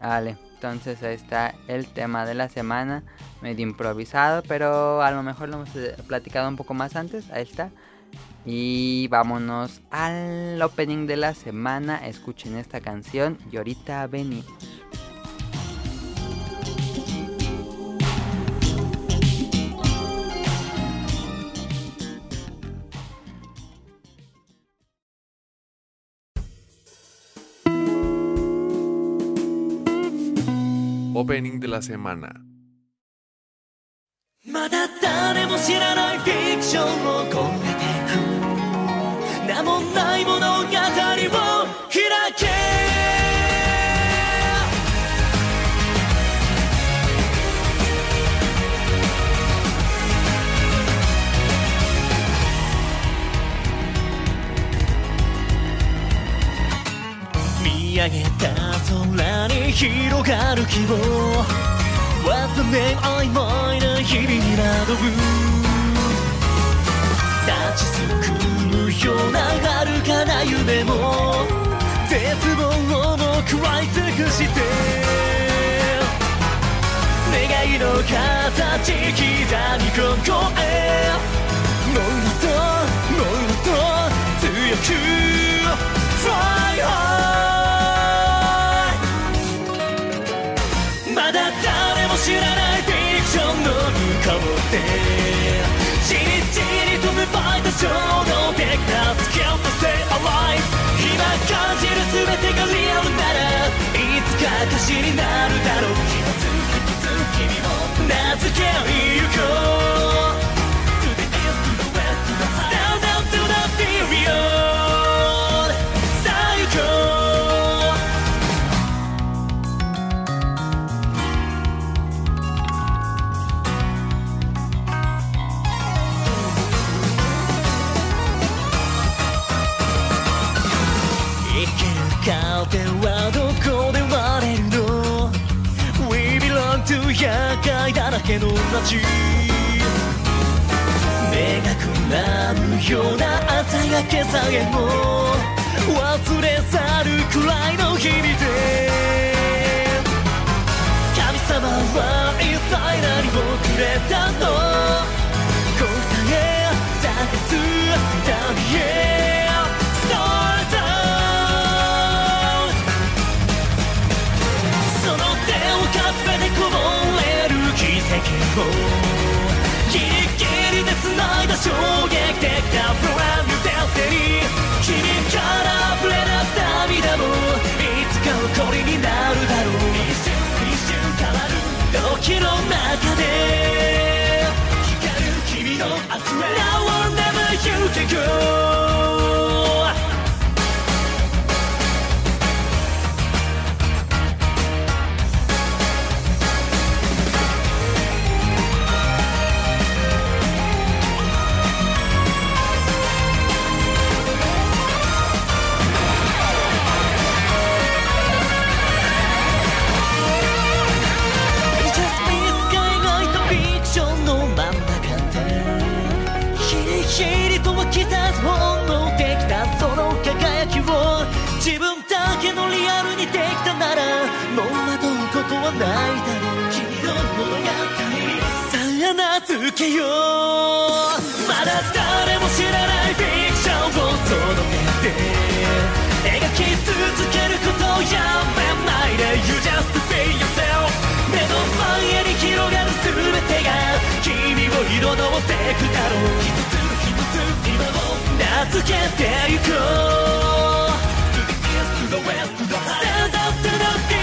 Vale, entonces ahí está el tema de la semana, medio improvisado, pero a lo mejor lo hemos eh, platicado un poco más antes, ahí está. Y vámonos al opening de la semana, escuchen esta canción y ahorita venimos. オープニング de la semana. まだ誰も知らないフィクションを込めてく名もない物語を上げた空に広がる希望 What the name 曖昧な日々に惑う立ちすくむような遥かな夢も絶望も食らい尽くして願いの形刻みここへもっともっと強く Fly high こうでじりじりと芽生えた衝動的なスキルと stay alive 今感じる全てがリアルならいつか歌詞になるだろう。一つ一つ君を名付けゆこうけの街目がくらむような朝焼けさえも忘れ去るくらいの日々で神様は一体何をくれたの答え探す旅へ奇跡をギリギリで繋いだ衝撃的な Brand new destiny 君から溢れ出す涙もいつか誇りになるだろう一瞬一瞬変わる時の中で光る君の溢れ Now or never you can go. き立つ本能的なその輝きを自分だけのリアルにできたならもう惑うことはないだろう君の物語さあ名付けようまだ誰も知らないフィクションをその手で描き続けることをやめないで You just be yourself. 目の前に広がる全てが君を彩ってくだろう。を名付けてゆこう To the east to the west to the stand up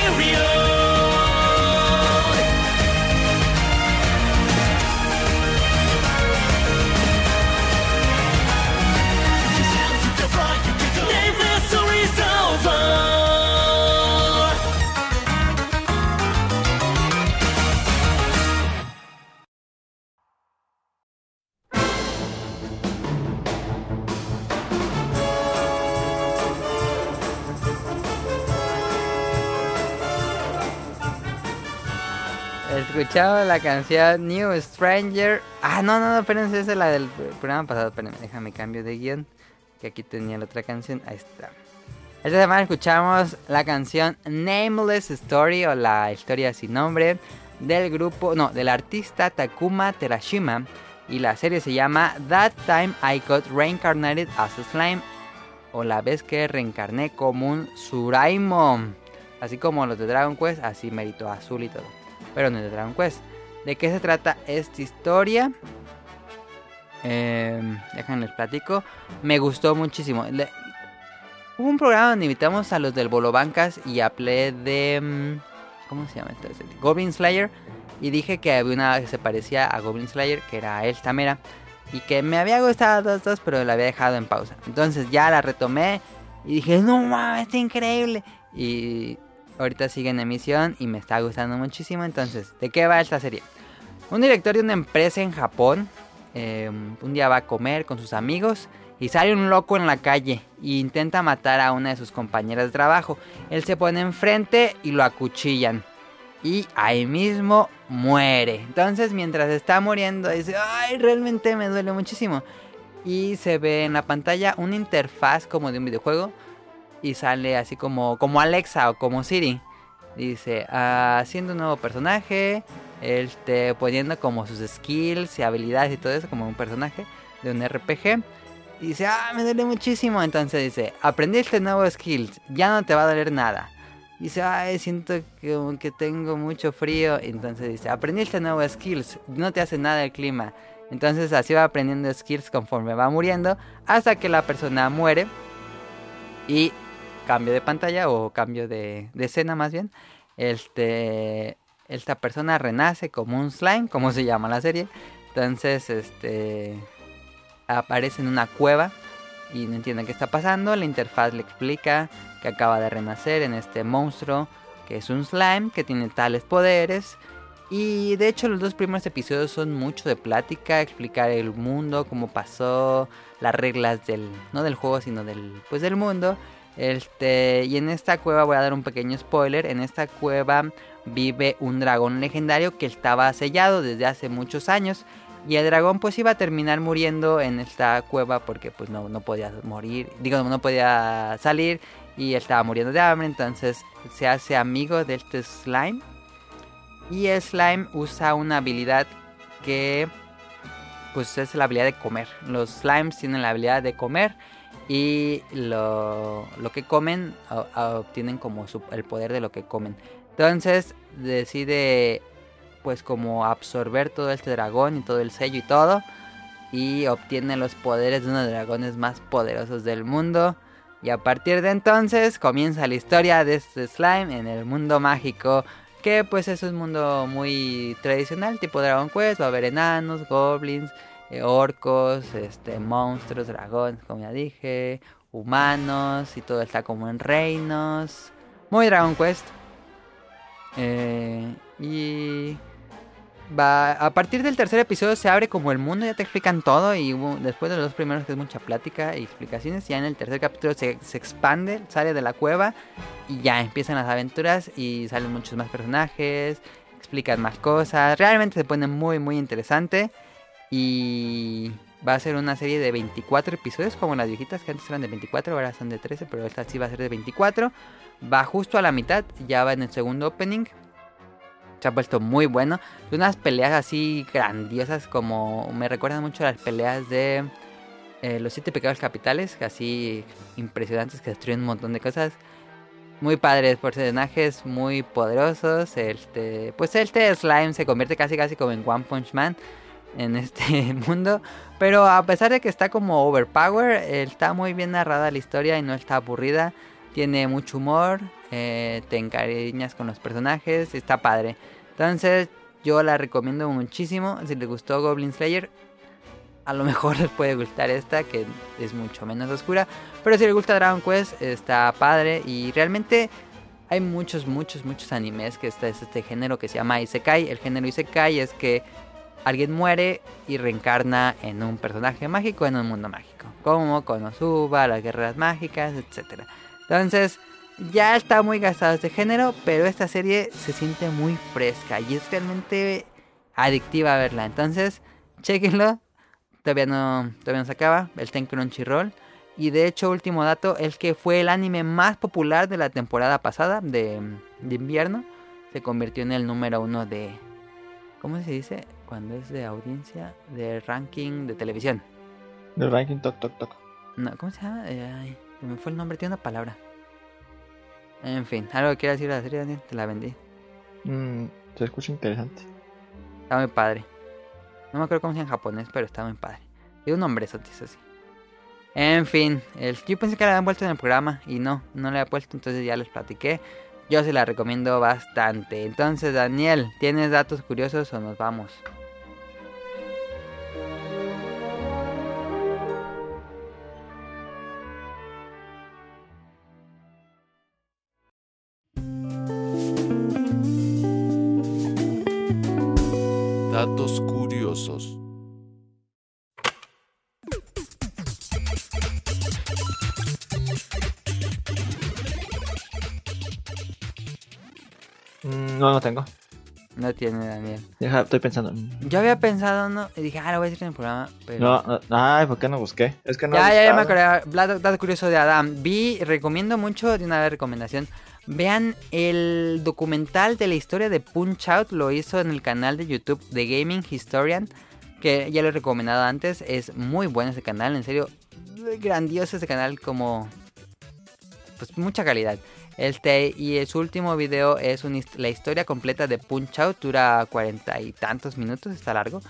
escuchado la canción New Stranger. Ah, no, no, no, espérense, esa es la del programa pasado. Espérenme, déjame cambio de guion. Que aquí tenía la otra canción. Ahí está. Esta semana escuchamos la canción Nameless Story o la historia sin nombre del grupo, no, del artista Takuma Terashima. Y la serie se llama That Time I Got Reincarnated as a Slime. O la vez que reencarné como un Suraimo. Así como los de Dragon Quest, así mérito azul y todo. Pero no es de Dragon Quest. ¿De qué se trata esta historia? Eh, déjenles platico. Me gustó muchísimo. Hubo un programa donde invitamos a los del Bolo Bancas y hablé de. mm, ¿Cómo se llama esta serie? Goblin Slayer. Y dije que había una que se parecía a Goblin Slayer, que era El Tamera. Y que me había gustado dos, dos, pero la había dejado en pausa. Entonces ya la retomé y dije, no mames, está increíble. Y ahorita sigue en emisión y me está gustando muchísimo. Entonces, ¿de qué va esta serie? Un director de una empresa en Japón eh, un día va a comer con sus amigos y sale un loco en la calle e intenta matar a una de sus compañeras de trabajo. Él se pone enfrente y lo acuchillan. Y ahí mismo muere. Entonces mientras está muriendo dice, ay, realmente me duele muchísimo. Y se ve en la pantalla una interfaz como de un videojuego. Y sale así como, como Alexa o como Siri. Dice, "Ah, haciendo un nuevo personaje, este, poniendo como sus skills y habilidades y todo eso como un personaje de un RPG. Y dice, ah, me duele muchísimo. Entonces dice, aprendiste nuevos skills, ya no te va a doler nada. Dice, ay, siento que, que tengo mucho frío. Entonces dice, aprendiste nuevos skills, no te hace nada el clima. Entonces así va aprendiendo skills conforme va muriendo hasta que la persona muere. Y cambio de pantalla o cambio de, escena más bien. Este, esta persona renace como un slime, como se llama la serie. Entonces, este, aparece en una cueva y no entiende qué está pasando. La interfaz le explica que acaba de renacer en este monstruo que es un slime que tiene tales poderes. Y de hecho los dos primeros episodios son mucho de plática, explicar el mundo, cómo pasó, las reglas del no del juego, sino del pues del mundo. Este, y en esta cueva voy a dar un pequeño spoiler, en esta cueva vive un dragón legendario que estaba sellado desde hace muchos años. Y el dragón pues iba a terminar muriendo en esta cueva porque pues no, no podía morir, digo, no podía salir y estaba muriendo de hambre, entonces se hace amigo de este slime. Y el slime usa una habilidad que pues es la habilidad de comer. Los slimes tienen la habilidad de comer y lo, lo que comen obtienen como su- el poder de lo que comen. Entonces decide pues como absorber todo este dragón y todo el sello y todo y obtiene los poderes de uno de los dragones más poderosos del mundo. Y a partir de entonces comienza la historia de este slime en el mundo mágico. Que pues es un mundo muy tradicional, tipo Dragon Quest. Va a haber enanos, goblins, eh, orcos, este, monstruos, dragones, como ya dije, humanos. Y todo está como en reinos. Muy Dragon Quest. Eh, y va a partir del tercer episodio se abre como el mundo, ya te explican todo y después de los dos primeros que es mucha plática y explicaciones, ya en el tercer capítulo se, se expande, sale de la cueva y ya empiezan las aventuras y salen muchos más personajes, explican más cosas, realmente se pone muy muy interesante y va a ser una serie de 24 episodios como las viejitas que antes eran de 24, ahora son de 13, pero esta sí va a ser de 24, va justo a la mitad, ya va en el segundo opening se ha puesto muy bueno. Unas peleas así grandiosas como me recuerdan mucho las peleas de eh, los siete pecados capitales, así impresionantes que destruyen un montón de cosas. Muy padres personajes, muy poderosos. Este, pues este slime se convierte casi casi como en One Punch Man en este mundo. Pero a pesar de que está como overpower, está muy bien narrada la historia y no está aburrida. Tiene mucho humor, eh, te encariñas con los personajes, está padre. Entonces yo la recomiendo muchísimo. Si les gustó Goblin Slayer, a lo mejor les puede gustar esta, que es mucho menos oscura. Pero si les gusta Dragon Quest, está padre. Y realmente hay muchos, muchos, muchos animes que está es este género que se llama Isekai. El género Isekai es que alguien muere y reencarna en un personaje mágico en un mundo mágico. Como Konosuba, las guerras mágicas, etc. Entonces, ya está muy gastado este género, pero esta serie se siente muy fresca y es realmente adictiva verla. Entonces, chequenlo. Todavía no, todavía no se acaba. El Ten Crunchyroll. Y de hecho, último dato, el que fue el anime más popular de la temporada pasada de invierno, se convirtió en el número uno de... ¿Cómo se dice? Cuando es de audiencia, de ranking de televisión. El ranking toc toc toc. No, ¿Cómo se llama? Eh, ay, se me fue el nombre, tiene una palabra. En fin, algo que quieras decir de la serie, Daniel, te la vendí. Mm, se escucha interesante. Está muy padre. No me acuerdo cómo se llama en japonés, pero está muy padre. Tiene un nombre eso así. En fin, el, yo pensé que la habían vuelto en el programa y no, no la he puesto, entonces ya les platiqué. Yo se la recomiendo bastante. Entonces, Daniel, ¿tienes datos curiosos o nos vamos? Datos curiosos. Mm, no, no tengo. No tiene, Daniel. Deja, estoy pensando. Mm. Yo había pensado, ¿no? Y dije, ah, lo voy a decir en el programa. Pero... No, no, ay, ¿por qué no busqué? Es que no. ya, ya, ya me acordé. Dato, dato curioso de Adam. Vi, recomiendo mucho, de una vez recomendación. Vean el documental de la historia de Punch Out. Lo hizo en el canal de YouTube de Gaming Historian. Que ya lo he recomendado antes. Es muy bueno ese canal, en serio. Grandioso ese canal, como. Pues mucha calidad. Este, y su último video es un la historia completa de Punch Out. Dura cuarenta y tantos minutos, está largo.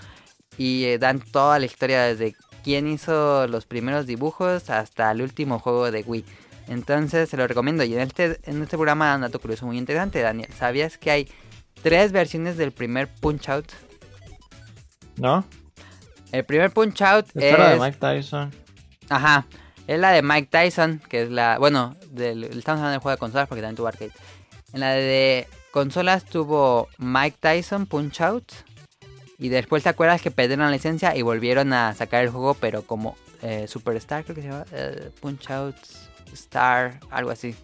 Y eh, dan toda la historia desde quién hizo los primeros dibujos hasta el último juego de Wii. Entonces se lo recomiendo. Y en este, en este programa un dato curioso muy interesante, Daniel. ¿Sabías que hay tres versiones del primer Punch Out? ¿No? El primer Punch Out Esta era de es... Mike Tyson. Ajá. Es la de Mike Tyson, que es la... Bueno, del, estamos hablando del juego de consolas porque también tuvo arcade. En la de consolas tuvo Mike Tyson Punch Out. Y después te acuerdas que perdieron la licencia y volvieron a sacar el juego, pero como eh, Superstar, creo que se llama. eh, Punch Out Star, algo así.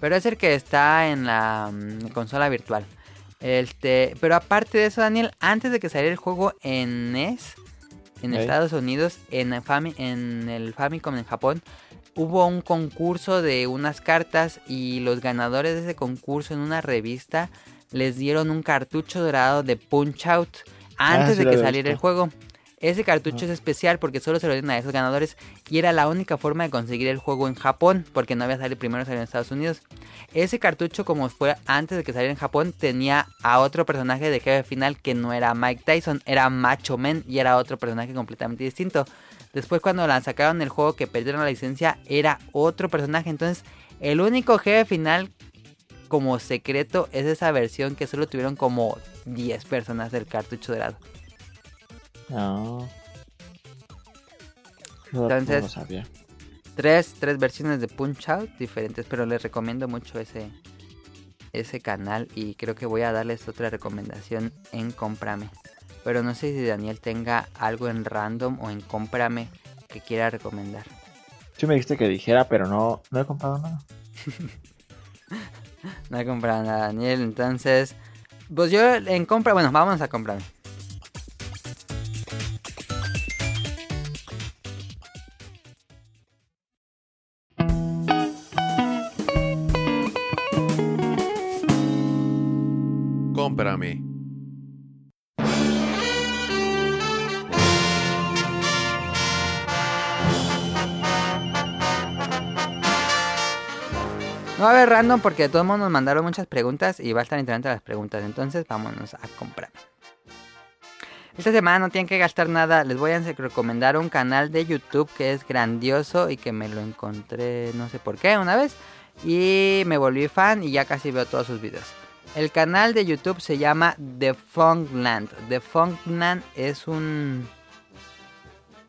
Pero es el que está en la mm, consola virtual. Este, pero aparte de eso, Daniel, antes de que saliera el juego en NES, en. Estados Unidos, en el, Fami- en el Famicom en Japón, hubo un concurso de unas cartas y los ganadores de ese concurso en una revista les dieron un cartucho dorado de Punch Out antes Ah, sí de que saliera el juego. Ese cartucho es especial porque solo se lo dieron a esos ganadores y era la única forma de conseguir el juego en Japón porque no había salido primero, salió en Estados Unidos. Ese cartucho, como fue antes de que saliera en Japón, tenía a otro personaje de jefe final que no era Mike Tyson, era Macho Man y era otro personaje completamente distinto. Después cuando la sacaron el juego que perdieron la licencia era otro personaje. Entonces el único jefe final como secreto es esa versión que solo tuvieron como 10 personas del cartucho dorado. No. Entonces- No lo sabía. Tres, tres versiones de Punch Out diferentes, pero les recomiendo mucho ese, ese canal y creo que voy a darles otra recomendación en Cómprame. Pero no sé si Daniel tenga algo en random o en Cómprame que quiera recomendar. Sí me dijiste que dijera, pero no, no he comprado nada. No he comprado nada, Daniel. Entonces, pues yo en compra, bueno, vámonos a comprarme. Va a haber random porque de todos modos nos mandaron muchas preguntas y va a estar interesante las preguntas. Entonces, vámonos a comprar. Esta semana no tienen que gastar nada. Les voy a recomendar un canal de YouTube que es grandioso y que me lo encontré no sé por qué una vez. Y me volví fan y ya casi veo todos sus videos. El canal de YouTube se llama The Funkland. The Funkland es un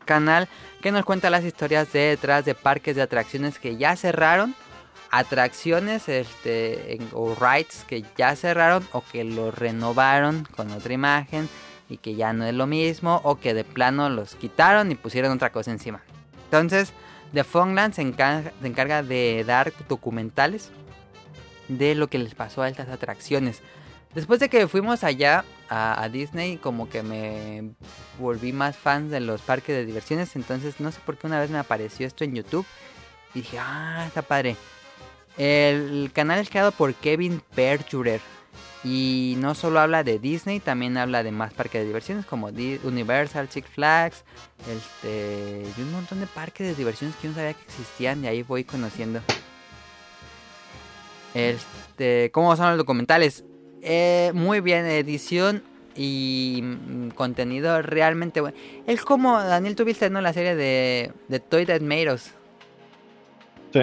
canal que nos cuenta las historias de detrás de parques de atracciones que ya cerraron atracciones este, o rides que ya cerraron o que los renovaron con otra imagen y que ya no es lo mismo o que de plano los quitaron y pusieron otra cosa encima. Entonces The Funland se encarga, se encarga de dar documentales de lo que les pasó a estas atracciones. Después de que fuimos allá a, a Disney, como que me volví más fan de los parques de diversiones. Entonces, no sé por qué una vez me apareció esto en YouTube. Y dije, ah, está padre. El canal es creado por Kevin Perjurer. Y no solo habla de Disney, también habla de más parques de diversiones como Universal, Six Flags, este, y un montón de parques de diversiones que yo no sabía que existían y ahí voy conociendo. Este, ¿cómo son los documentales? Eh, muy bien, edición y mm, contenido realmente bueno. Es como, Daniel, tuviste ¿no? la serie de, de Toy Made Us Sí.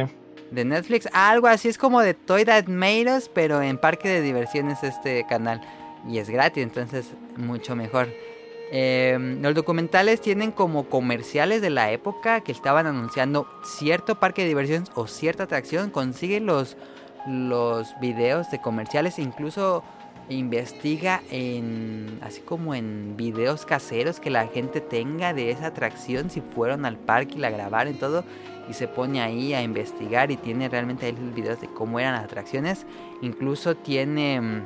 De Netflix. Algo así es como de Toy That Made pero en parque de diversiones este canal. Y es gratis, entonces mucho mejor. Eh, los documentales tienen como comerciales de la época que estaban anunciando cierto parque de diversiones o cierta atracción. Consigue los, los videos de comerciales, incluso investiga en así como en videos caseros que la gente tenga de esa atracción si fueron al parque y la grabaron y todo y se pone ahí a investigar y tiene realmente ahí videos de cómo eran las atracciones. Incluso tiene... mm,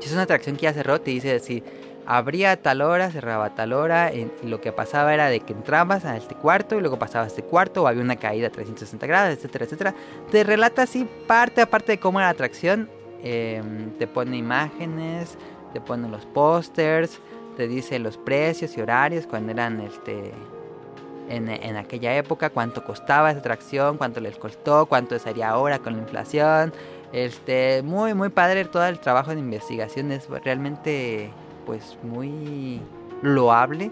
Si es una atracción que ya cerró, te dice si abría a tal hora, cerraba a tal hora. Y lo que pasaba era de que entrabas a este cuarto y luego pasabas a este cuarto o había una caída a 360 grados, etcétera, etcétera. Te relata así parte a parte de cómo era la atracción. eh, te pone imágenes, te pone los pósters, te dice los precios y horarios cuando eran este en, en aquella época, cuánto costaba esa atracción, cuánto les costó, cuánto sería ahora con la inflación. Este, muy, muy padre todo el trabajo de investigación, es realmente pues muy loable.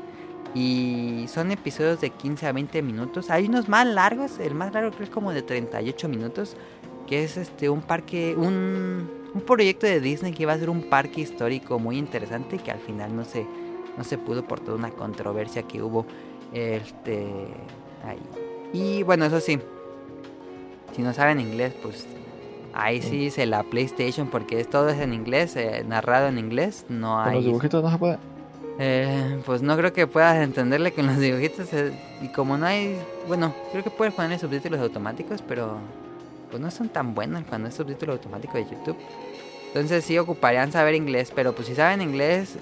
Y son episodios de 15 a 20 minutos. Hay unos más largos, el más largo creo que es como de 38 minutos, que es este un parque, un, un proyecto de Disney que iba a ser un parque histórico muy interesante que al final no se, no se pudo por toda una controversia que hubo. Este. Ahí. Y bueno, eso sí. Si no saben inglés, pues. Ahí sí se la PlayStation porque es, todo es en inglés, eh, narrado en inglés. No Con los hay. dibujitos no se puede. Eh, pues no creo que puedas entenderle con los dibujitos. eh, y como no hay. Bueno, creo que puedes ponerle subtítulos automáticos, pero. Pues no son tan buenos cuando es subtítulo automático de YouTube. Entonces sí ocuparían saber inglés, pero pues si saben inglés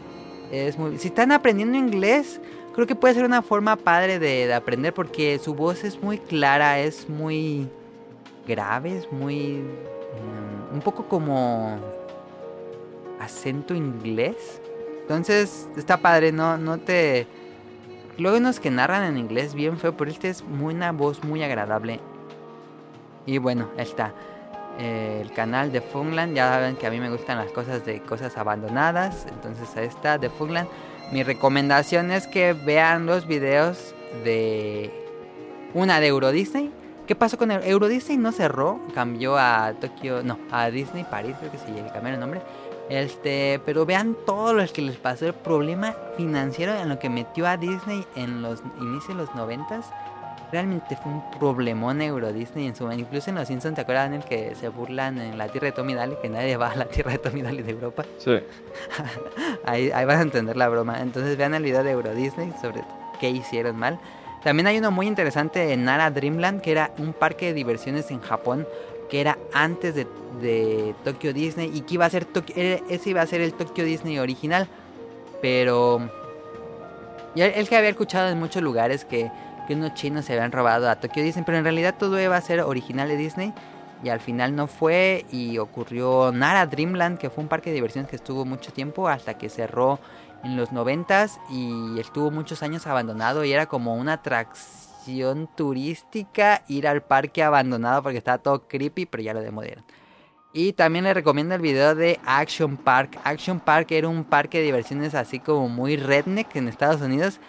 es muy... Si están aprendiendo inglés, creo que puede ser una forma padre de, de aprender porque su voz es muy clara, es muy grave, es muy... mm, un poco como acento inglés. Entonces está padre, no, no te... Luego unos que narran en inglés bien feo, pero este es muy, una voz muy agradable. Y bueno, ahí está. Eh, el canal de Funland. Ya saben que a mí me gustan las cosas de cosas abandonadas. Entonces ahí está, de Funland. Mi recomendación es que vean los videos de una de Euro Disney. ¿Qué pasó con Euro, Euro Disney? No cerró, cambió a Tokio, no, a Disney París, creo que se cambiaron el nombre. Este, pero vean todo lo que les pasó, el problema financiero en lo que metió a Disney en los inicios de los noventas. Realmente fue un problemón Euro Disney en su. Incluso en los Simpsons, ¿te acuerdas en el que se burlan en la tierra de Tommy Daly? Que nadie va a la tierra de Tommy Daly de Europa. Sí. Ahí, ahí vas a entender la broma. Entonces vean el video de Euro Disney sobre qué hicieron mal. También hay uno muy interesante en Nara Dreamland, que era un parque de diversiones en Japón, que era antes de, de Tokyo Disney y que iba a ser era- ese iba a ser el Tokyo Disney original. Pero ya el que había escuchado en muchos lugares que, que unos chinos se habían robado a Tokyo Disney, pero en realidad todo iba a ser original de Disney y al final no fue y ocurrió Nara Dreamland, que fue un parque de diversiones que estuvo mucho tiempo hasta que cerró en los noventas y estuvo muchos años abandonado y era como una atracción turística ir al parque abandonado porque estaba todo creepy, pero ya lo demolieron. Y también les recomiendo el video de Action Park. Action Park era un parque de diversiones así como muy redneck en Estados Unidos.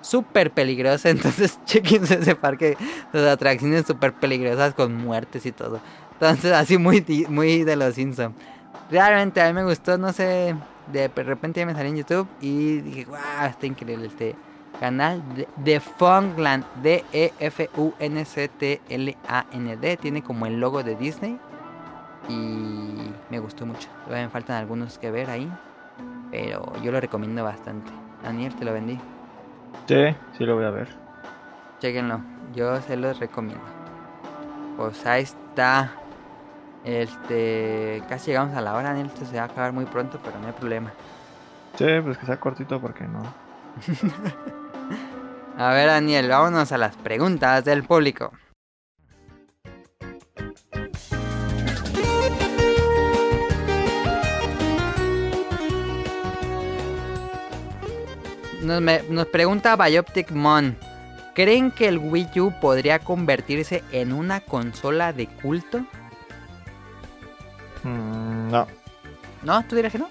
Súper peligroso, entonces chequense ese parque. Las atracciones súper peligrosas con muertes y todo. Entonces así muy, muy de los Simpsons. Realmente a mí me gustó, no sé, de repente ya me salí en YouTube y dije, wow, está increíble este canal de, de Funkland, E D-E-F-U-N-C-T-L-A-N-D. Tiene como el logo de Disney y me gustó mucho. Todavía me faltan algunos que ver ahí, pero yo lo recomiendo bastante. Daniel, te lo vendí. Sí, sí lo voy a ver. Chequenlo, yo se los recomiendo. Pues ahí está. Este, casi llegamos a la hora, Daniel. Esto se va a acabar muy pronto, pero no hay problema. Sí, pues que sea cortito porque no. A ver, Daniel, vámonos a las preguntas del público. Nos, me- nos pregunta Bioptic Mon. ¿Creen que el Wii U podría convertirse en una consola de culto? Mm, no. ¿No? ¿Tú dirías que no?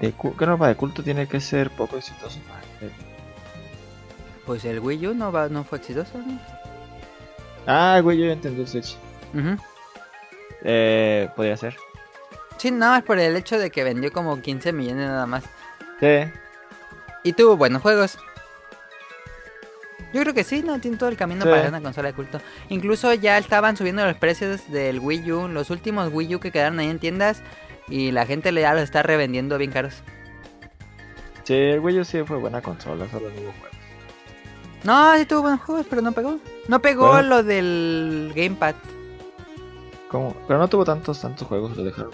De ¿Qué norma de culto tiene que ser poco exitoso? Pues el Wii U no, va- no fue exitoso. ¿no? Ah, güey, yo ya entendí el Switch. Eh, podría ser. Sí, nada más por el hecho de que vendió como 15 millones nada más. Sí. Y tuvo buenos juegos. Yo creo que sí, ¿no? Tiene todo el camino Sí. para una consola de culto. Incluso ya estaban subiendo los precios del Wii U, los últimos Wii U que quedaron ahí en tiendas. Y la gente le ya los está revendiendo bien caros. Sí, el Wii U sí fue buena consola, solo no hubo juegos. No, sí tuvo buenos juegos, pero no pegó. No pegó Bueno. lo del Gamepad. ¿Cómo? Pero no tuvo tantos, tantos juegos, lo dejaron.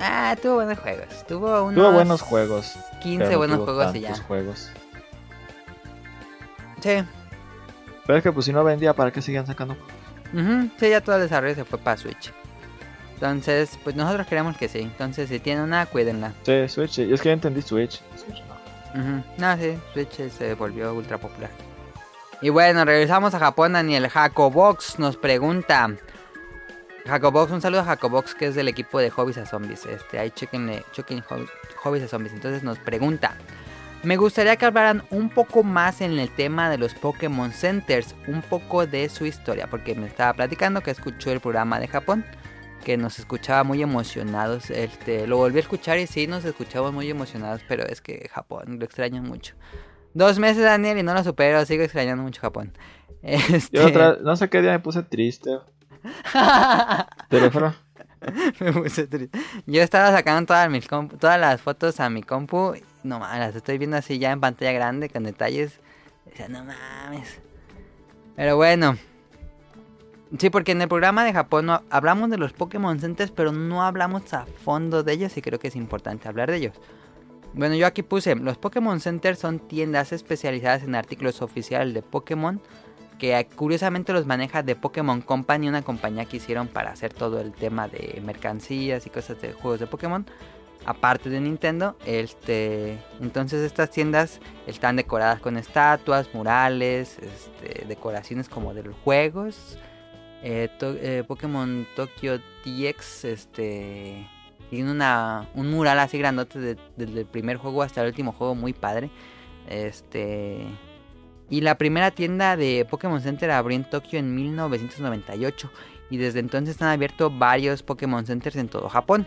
Ah, tuvo buenos juegos. Tuvo unos Tuvo buenos juegos. 15 pero no buenos juegos y ya. juegos. Sí. Pero es que pues si no vendía, ¿para qué seguían sacando? Ujú, Sí, ya todo el desarrollo se fue para Switch. Entonces, pues nosotros queremos que sí. Entonces, si tienen una, cuídenla. Sí, Switch. Es que ya entendí Switch. Switch no. Ujú. No, sí, Switch se volvió ultra popular. Y bueno, regresamos a Japón, Daniel. Jacobox nos pregunta. Jacobox, un saludo a Jacobox, que es del equipo de Hobbies a Zombies. Este, ahí chequen Hobby- Hobbies a Zombies. Entonces nos pregunta. Me gustaría que hablaran un poco más en el tema de los Pokémon Centers, un poco de su historia, porque me estaba platicando que escuchó el programa de Japón, que nos escuchaba muy emocionados. Este, lo volví a escuchar y sí nos escuchamos muy emocionados, pero es que Japón lo extraño mucho. Dos meses, Daniel, y no lo supero, sigo extrañando mucho Japón. Este... Yo otra, no sé qué día me puse triste. Teléfono. Me puse triste. Yo estaba sacando todas, mis compu- todas las fotos a mi compu. No mames, las estoy viendo así ya en pantalla grande con detalles. Decía, no mames. Pero bueno. Sí, porque en el programa de Japón no- hablamos de los Pokémon Centers, pero no hablamos a fondo de ellos y creo que es importante hablar de ellos. Bueno, yo aquí puse, los Pokémon Centers son tiendas especializadas en artículos oficiales de Pokémon que eh, curiosamente los maneja de Pokémon Company, una compañía que hicieron para hacer todo el tema de mercancías y cosas de juegos de Pokémon, aparte de Nintendo. Este, entonces estas tiendas están decoradas con estatuas, murales, este, decoraciones como de los juegos. Eh, eh, Pokémon Tokyo DX, este, tiene una, un mural así grandote de- desde el primer juego hasta el último juego, muy padre. Este, y la primera tienda de Pokémon Center abrió en Tokio en 1998 y desde entonces han abierto varios Pokémon Centers en todo Japón.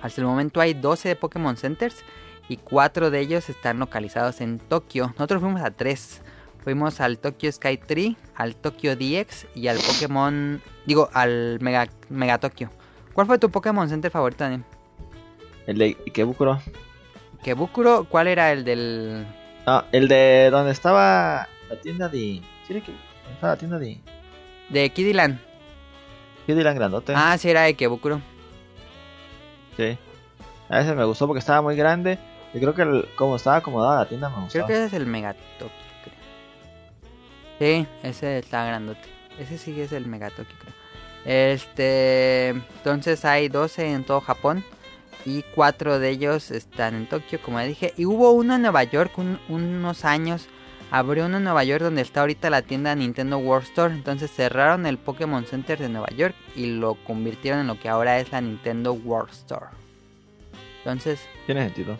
Hasta el momento hay 12 Pokémon Centers y 4 de ellos están localizados en Tokio. Nosotros fuimos a 3. Fuimos al Tokyo Sky Tree, al Tokyo DX y al Pokémon... Digo, al Mega, Mega Tokyo. ¿Cuál fue tu Pokémon Center favorito, Daniel? El de Ikebukuro. ¿Kebukuro? ¿Cuál era el del...? No, el de donde estaba la tienda de. ¿Sí era que estaba la tienda de. De Kidiland. Kidiland Grandote. Ah, sí, era de Kebukuro. Sí. A ese me gustó porque estaba muy grande. Y creo que el- como estaba acomodada la tienda me gustó. Creo que ese es el Megatokio, creo. Sí, ese está grandote. Ese sí es el Megatokio, creo. Este, entonces hay 12 en todo Japón y 4 de ellos están en Tokio, como ya dije. Y hubo uno en Nueva York un- unos años. Abrió uno en Nueva York donde está ahorita la tienda Nintendo World Store. Entonces cerraron el Pokémon Center de Nueva York y lo convirtieron en lo que ahora es la Nintendo World Store. Entonces, Tiene sentido.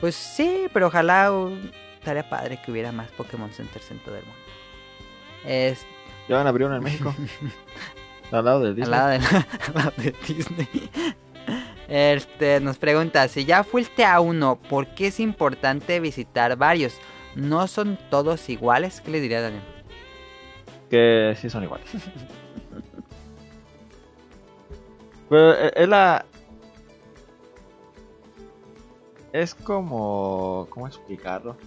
pues sí, pero ojalá uh, estaría padre que hubiera más Pokémon Centers en todo el mundo. Es Ya van a abrir uno en México. al lado de Disney. al lado de, la- al lado de Disney. Este nos pregunta, si ya fuiste a uno, ¿por qué es importante visitar varios? ¿No son todos iguales? ¿Qué le diría Daniel? Que sí son iguales. Pero eh, es la. Es como. ¿Cómo explicarlo?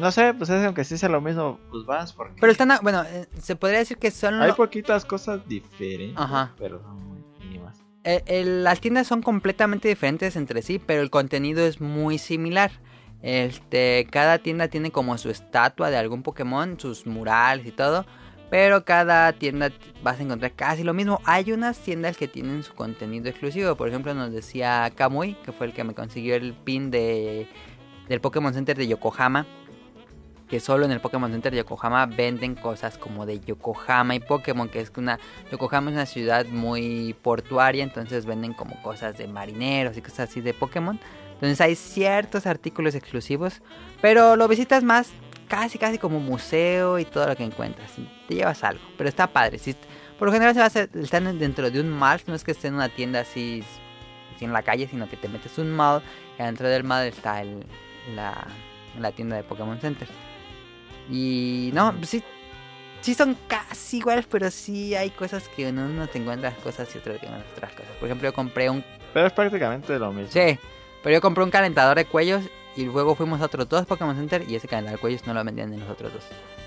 No sé, pues es aunque sí sea lo mismo, pues vas porque... Pero están, bueno, eh, se podría decir que son... Hay poquitas cosas diferentes, Ajá. pero son muy mínimas. Eh, el- las tiendas son completamente diferentes entre sí, pero el contenido es muy similar. Este, cada tienda tiene como su estatua de algún Pokémon, sus murales y todo. Pero cada tienda vas a encontrar casi lo mismo. Hay unas tiendas que tienen su contenido exclusivo. Por ejemplo, nos decía Kamui, que fue el que me consiguió el pin de, del Pokémon Center de Yokohama. Que solo en el Pokémon Center de Yokohama venden cosas como de Yokohama y Pokémon. Que es una Yokohama es una ciudad muy portuaria, entonces venden como cosas de marineros y cosas así de Pokémon. Entonces hay ciertos artículos exclusivos, pero lo visitas más casi casi como museo y todo lo que encuentras. Te llevas algo, pero está padre. Por lo general se va a hacer, están dentro de un mall, no es que esté en una tienda así, en la calle, sino que te metes un mall y dentro del mall está el, la tienda de Pokémon Center. Y no, sí, sí son casi iguales, pero sí hay cosas que en uno te encuentras cosas y otras que encuentras otras cosas. Por ejemplo, yo compré un... Pero es prácticamente lo mismo. Sí, pero yo compré un calentador de cuellos y luego fuimos a otros dos Pokémon Center y ese calentador de cuellos no lo vendían en los otros dos.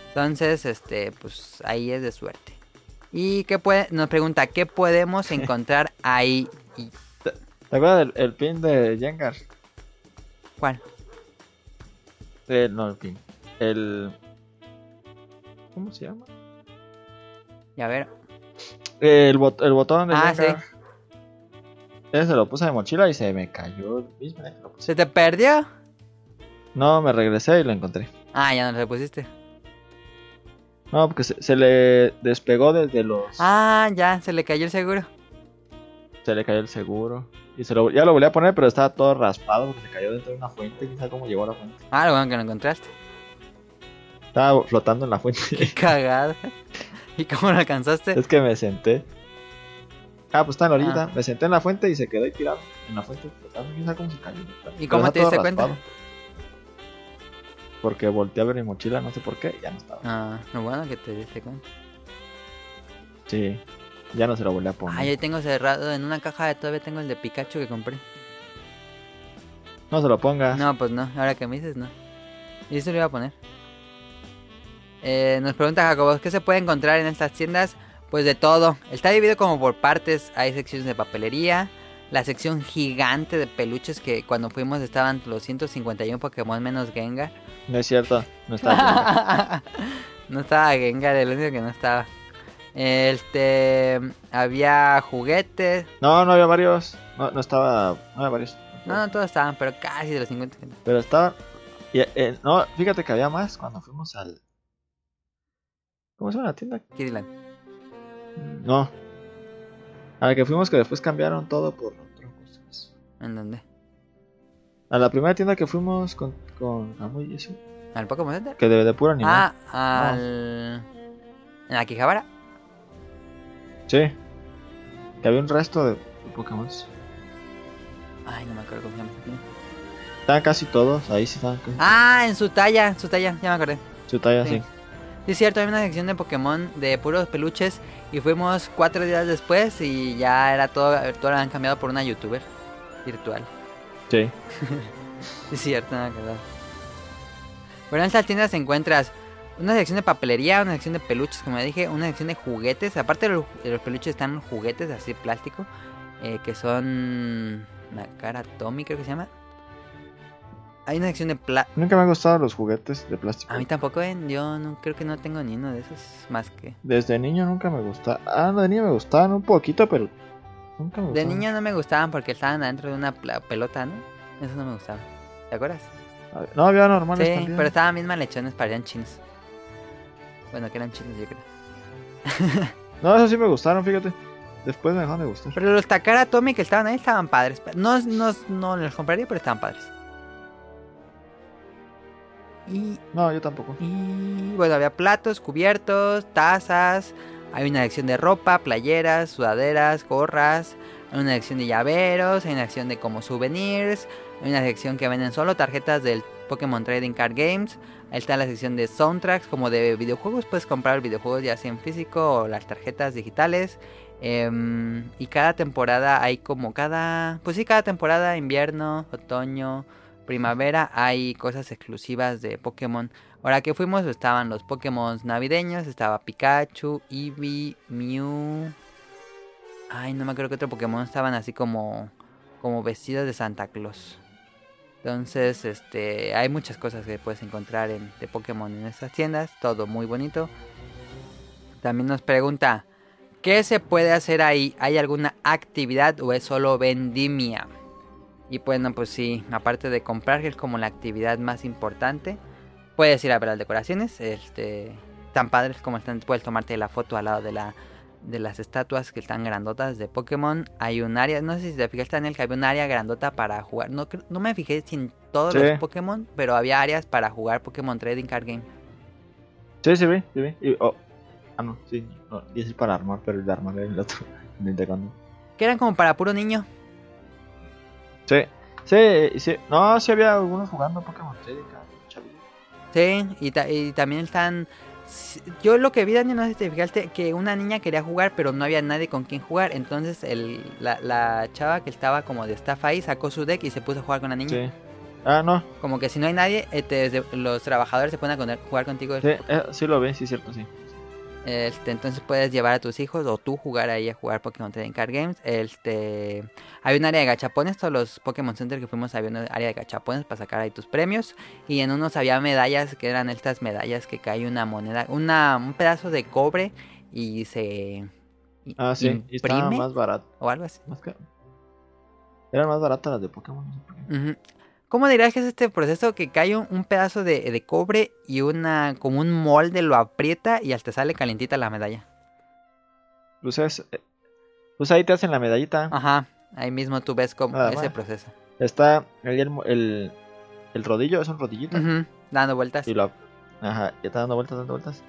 Entonces, este, pues ahí es de suerte. Y qué puede, nos pregunta, ¿qué podemos encontrar ahí? Y, ¿Te acuerdas del el pin de Jengar? ¿Cuál? Eh, no, el pin. El... ¿Cómo se llama? Y a ver, Eh, el, bot- el botón de Ah, Jengar. Ese se lo puse de mochila y se me cayó el mismo. puse. ¿se te perdió? No, me regresé y lo encontré. Ah, ya no lo pusiste. No, porque se, se le despegó desde los... Ah, ya, se le cayó el seguro. Se le cayó el seguro. Y se lo, ya lo volví a poner, pero estaba todo raspado porque se cayó dentro de una fuente. Sabe cómo llegó a la fuente. Ah, lo bueno que lo encontraste. Estaba flotando en la fuente. Qué cagada. ¿Y cómo lo alcanzaste? es que me senté. Ah, pues está en la orillita. Ah. Me senté en la fuente y se quedó ahí tirado. En la fuente flotando. Quién sabe cómo se cayó. ¿Y cómo te diste cuenta? Porque volteé a ver mi mochila, no sé por qué, ya no estaba. Ah, lo bueno que te diste cuenta. Sí, ya no se lo volví a poner. Ah, yo tengo cerrado en una caja de todavía tengo el de Pikachu que compré. No se lo pongas. No, pues no, ahora que me dices no. Y eso lo iba a poner. Eh, nos pregunta Jacobo, ¿qué se puede encontrar en estas tiendas? Pues de todo. Está dividido como por partes. Hay secciones de papelería. La sección gigante de peluches que cuando fuimos estaban los 151 Pokémon menos Gengar. No es cierto, no está no estaba Gengar, el único que no estaba. Este, había juguetes. No, no había varios. No, no estaba. No había varios. No, no todos estaban, pero casi de los 50. que- Pero estaba. y, eh, no, fíjate que había más cuando fuimos al. ¿Cómo se llama la tienda? Kiriland. No. A la que fuimos que después cambiaron todo por otras cosas. ¿En dónde? A la primera tienda que fuimos con, con Kamui y eso. ¿Al Pokémon Center? Que de, de puro animal. Ah, al... ¿En Akihabara? Sí. Que había un resto de, de Pokémon. Ay, no me acuerdo cómo se llama. Estaban casi todos, ahí sí casi. Ah, en su talla, en su talla, ya me acordé. Su talla, sí. sí. Sí, es cierto, hay una sección de Pokémon de puros peluches y fuimos cuatro días después y ya era todo, todo lo han cambiado por una youtuber virtual. Sí. Es cierto, no acordaba. Bueno, en estas tiendas encuentras una sección de papelería, una sección de peluches, como ya dije, una sección de juguetes. Aparte de los, de los peluches están juguetes así plástico, eh, que son la cara Tommy, creo que se llama. Hay una sección de pla Nunca me han gustado los juguetes de plástico. A mí tampoco, ¿eh? yo no, creo que no tengo ni uno de esos más que... Desde niño nunca me gustaba. Ah, de niño me gustaban un poquito, pero nunca me De gustaban. niño no me gustaban porque estaban adentro de una pla- pelota, ¿no? Eso no me gustaba. ¿Te acuerdas? A ver, No, había normales Sí, también. pero estaban bien malhechones, parecían chinos. Bueno, que eran chinos, yo creo. No, esos sí me gustaron, fíjate. Después me dejaron de gustar. Pero los Takara Tomy que estaban ahí estaban padres. No, no, no los compraría, pero estaban padres. Y, No, yo tampoco. y bueno, había platos, cubiertos, tazas. Hay una sección de ropa, playeras, sudaderas, gorras. Hay una sección de llaveros. Hay una sección de como souvenirs. Hay una sección que venden solo tarjetas del Pokémon Trading Card Games. Ahí está la sección de soundtracks, como de videojuegos. Puedes comprar videojuegos ya sea en físico o las tarjetas digitales. Em, y cada temporada hay como cada... Pues sí, cada temporada, invierno, otoño, primavera hay cosas exclusivas de Pokémon. Ahora que fuimos estaban los Pokémon navideños, estaba Pikachu, Eevee, Mew. Ay, no me acuerdo que otro Pokémon estaban así como como vestidos de Santa Claus. Entonces, este, hay muchas cosas que puedes encontrar en, de Pokémon en estas tiendas, todo muy bonito. También nos pregunta, ¿qué se puede hacer ahí? ¿Hay alguna actividad o es solo vendimia? Y bueno, pues sí, aparte de comprar, que es como la actividad más importante, puedes ir a ver las decoraciones, este, tan padres como están, puedes tomarte la foto al lado de la de las estatuas que están grandotas de Pokémon. Hay un área, no sé si te fijaste en el que había un área grandota para jugar. No, no me fijé si en todos Sí. los Pokémon, pero había áreas para jugar Pokémon Trading Card Game. Sí, sí, vi, sí, vi. Y- oh, Ah, no, sí. No, y es para armar, pero el de armar era el otro. El de. Que eran como para puro niño. Sí, sí, sí. No, sí había algunos jugando Pokémon. Sí, y, ta- y también están... Yo lo que vi, Daniel, no sé si te fijaste, que una niña quería jugar, pero no había nadie con quien jugar. Entonces el, la, la chava que estaba como de staff ahí sacó su deck y se puso a jugar con la niña. Sí. Ah, no. Como que si no hay nadie, te- de- los trabajadores se a con- jugar contigo. Sí, eh, sí lo vi, sí, cierto, sí. Este, entonces puedes llevar a tus hijos o tú jugar ahí a jugar Pokémon Trading Card Games. Este, hay un área de gachapones, todos los Pokémon Center que fuimos había un área de gachapones para sacar ahí tus premios. Y en unos había medallas que eran estas medallas que cae una moneda, una, un pedazo de cobre y se Ah, sí. Y estaba imprime más barato. o algo así. Más caro. Eran más baratas las de Pokémon, no sé por qué. Ujú. ¿Cómo dirías que es este proceso que cae un, un pedazo de, de cobre y una como un molde lo aprieta y hasta sale calientita la medalla? Pues, es, pues ahí te hacen la medallita. Ajá, ahí mismo tú ves cómo ese más. proceso. Está ahí el, el, el rodillo, es un rodillito. Ujú, Dando vueltas. Y lo. Ajá, y está dando vueltas, dando vueltas.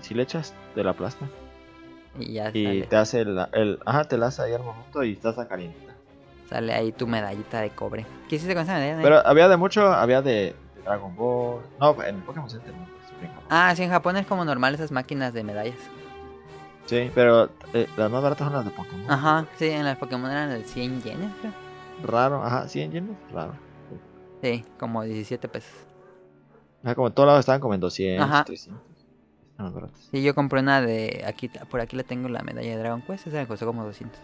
Si le echas, te la aplasta. Y ya Y sale, te hace el, el. Ajá, te la hace ahí al momento y estás caliente. Sale ahí tu medallita de cobre. ¿Qué hiciste con esa medalla? Pero había de mucho, había de Dragon Ball. No, en Pokémon Center no. Ah, sí, en Japón es como normal esas máquinas de medallas. Sí, pero eh, las más baratas son las de Pokémon. Ajá, sí, en las Pokémon eran de 100 yenes, creo. Raro, ajá, 100 yenes, raro. Sí, como 17 pesos. Ajá, como en todos lados estaban como en 200, Ajá. 300. Están más baratas. Sí, yo compré una de. aquí Por aquí la tengo la medalla de Dragon Quest. Esa me costó como 200.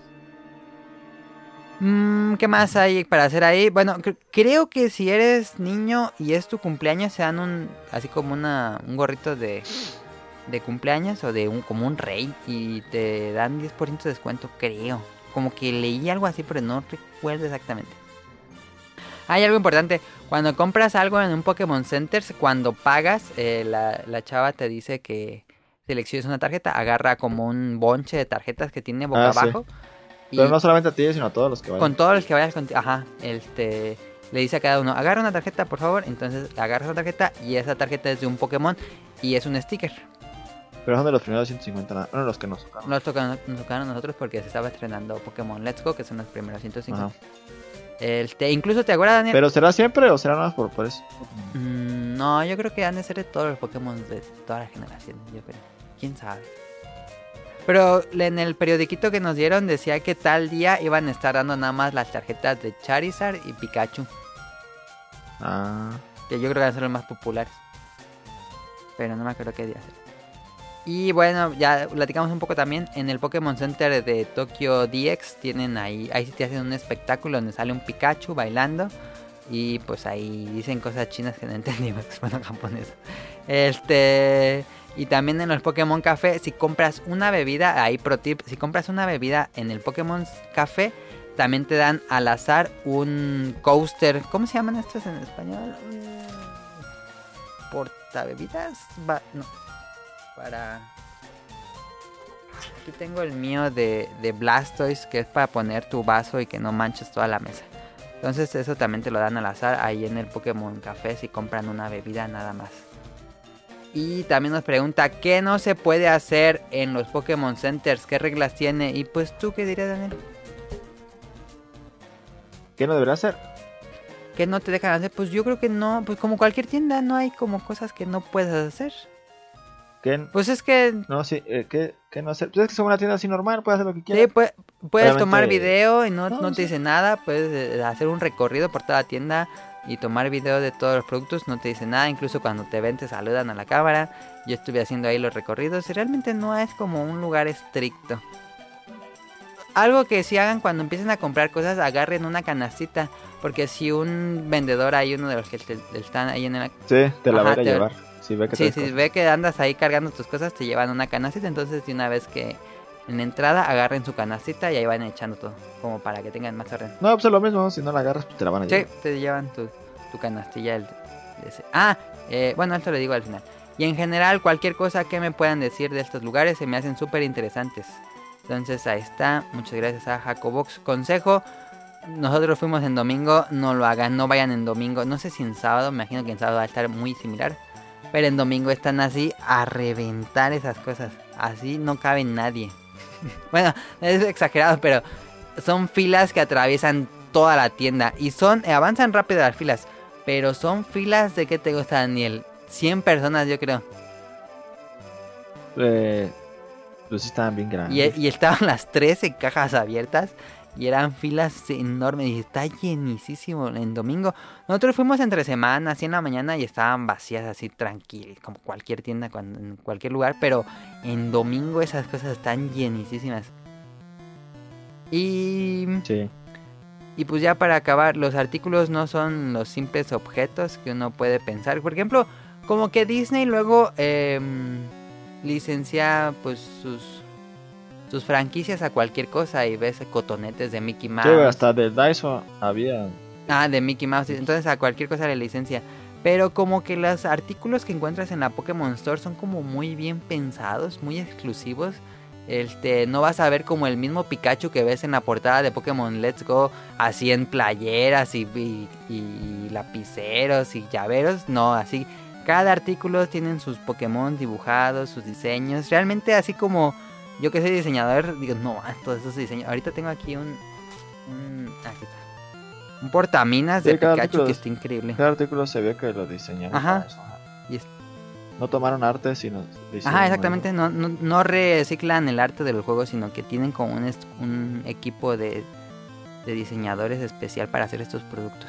Mm, ¿Qué más hay para hacer ahí? Bueno, cre- creo que si eres niño y es tu cumpleaños, se dan un. Así como una, un gorrito de. De cumpleaños o de un como un rey. Y te dan 10% de descuento, creo. Como que leí algo así, pero no recuerdo exactamente. Hay algo importante. Cuando compras algo en un Pokémon Center, cuando pagas, eh, la, la chava te dice que selecciones una tarjeta, agarra como un bonche de tarjetas que tiene boca Ah, abajo. Pero no solamente a ti, sino a todos los que vayan. con todos los que vayas contigo, ajá, este, le dice a cada uno, agarra una tarjeta, por favor. Entonces agarras una tarjeta y esa tarjeta es de un Pokémon y es un sticker. Pero son de los primeros 150, nada- no, los que nos tocaron. Nos tocaron, nos tocaron a nosotros porque se estaba estrenando Pokémon Let's Go, que son los primeros 150. Ajá. Este, incluso te acuerdas, Daniel. ¿Pero será siempre o será nada más por, por eso? Mm, no, yo creo que han de ser de todos los Pokémon de toda la generación, yo creo. ¿Quién sabe? Pero en el periodiquito que nos dieron decía que tal día iban a estar dando nada más las tarjetas de Charizard y Pikachu. Ah, Que yo creo que van a ser los más populares. Pero no me acuerdo qué día será. Y bueno, ya platicamos un poco también. En el Pokémon Center de Tokyo DX tienen ahí, ahí sí te hacen un espectáculo donde sale un Pikachu bailando. Y pues ahí dicen cosas chinas que no entendimos, bueno, japonés. Este. Y también en los Pokémon Café, si compras una bebida, ahí pro tip, si compras una bebida en el Pokémon Café, también te dan al azar un coaster. ¿Cómo se llaman estos en español? ¿Portabebidas? Va- no. Para. Aquí tengo el mío de, de Blastoise, que es para poner tu vaso y que no manches toda la mesa. Entonces eso también te lo dan al azar ahí en el Pokémon Café si compran una bebida nada más. Y también nos pregunta qué no se puede hacer en los Pokémon Centers, qué reglas tiene. Y pues tú qué dirías, Daniel. ¿qué no debería hacer? ¿Qué no te dejan hacer? Pues yo creo que no, pues como cualquier tienda no hay como cosas que no puedes hacer. ¿Qué, Pues es que no, sí, eh, ¿qué, qué no hacer? Pues es que son una tienda así normal, puedes hacer lo que sí, quieras. pue- puedes tomar video y no, No, no sí. te dice nada, puedes eh, hacer un recorrido por toda la tienda y tomar video de todos los productos. No te dicen nada, incluso cuando te ven te saludan a la cámara. Yo estuve haciendo ahí los recorridos y realmente no es como un lugar estricto. Algo que si hagan cuando empiecen a comprar cosas, agarren una canastita. Porque si un vendedor hay uno de los que te- están ahí en el... Sí, te la Ajá, va a te- llevar. Si ve que Sí, si cosas. ve que andas ahí cargando tus cosas, te llevan una canastita. Entonces, de una vez que en la entrada agarren su canastita y ahí van echando todo. Como para que tengan más orden. No, pues es lo mismo. Si no la agarras, pues te la van a Sí, llevar. te llevan tu, tu canastilla. el- de ese. Ah, eh, bueno, esto lo digo al final. Y en general, cualquier cosa que me puedan decir de estos lugares se me hacen súper interesantes. Entonces ahí está. Muchas gracias a Jacobox. Consejo. Nosotros fuimos en domingo. No lo hagan. No vayan en domingo. No sé si en sábado. Me imagino que en sábado va a estar muy similar. Pero en domingo están así a reventar esas cosas. Así no cabe nadie. bueno, es exagerado, pero son filas que atraviesan toda la tienda. Y son, eh, avanzan rápido las filas. Pero son filas de qué te gusta, Daniel. 100 personas, yo creo. Eh, pues estaban bien grandes. Y, y estaban las 13 cajas abiertas. Y eran filas enormes. Y está llenísimo en domingo. Nosotros fuimos entre semanas, así en la mañana. Y estaban vacías, así tranquilas. Como cualquier tienda, cuando- en cualquier lugar. Pero en domingo esas cosas están llenísimas. Y. Sí. Y pues ya para acabar, los artículos no son los simples objetos que uno puede pensar. Por ejemplo, como que Disney luego em, licencia pues sus sus franquicias a cualquier cosa y ves cotonetes de Mickey Mouse. Sí, hasta de Daiso había. Ah, de Mickey Mouse. Entonces a cualquier cosa le licencia. Pero como que los artículos que encuentras en la Pokémon Store son como muy bien pensados, muy exclusivos. Este, no vas a ver como el mismo Pikachu que ves en la portada de Pokémon Let's Go, así en playeras y, y- y lapiceros y llaveros. No, así. Cada artículo tienen sus Pokémon dibujados, sus diseños. Realmente así como yo que soy diseñador, digo, no, ah, todos esos diseños. Ahorita tengo aquí un... un aquí está. Un portaminas de Sí, Pikachu artículo que es- está increíble. Cada artículo se ve que lo diseñaron. Ajá. eso. Y es- No tomaron arte, sino. Ajá, exactamente. No, no, no reciclan el arte del juego, sino que tienen como un, un equipo de, de diseñadores especial para hacer estos productos.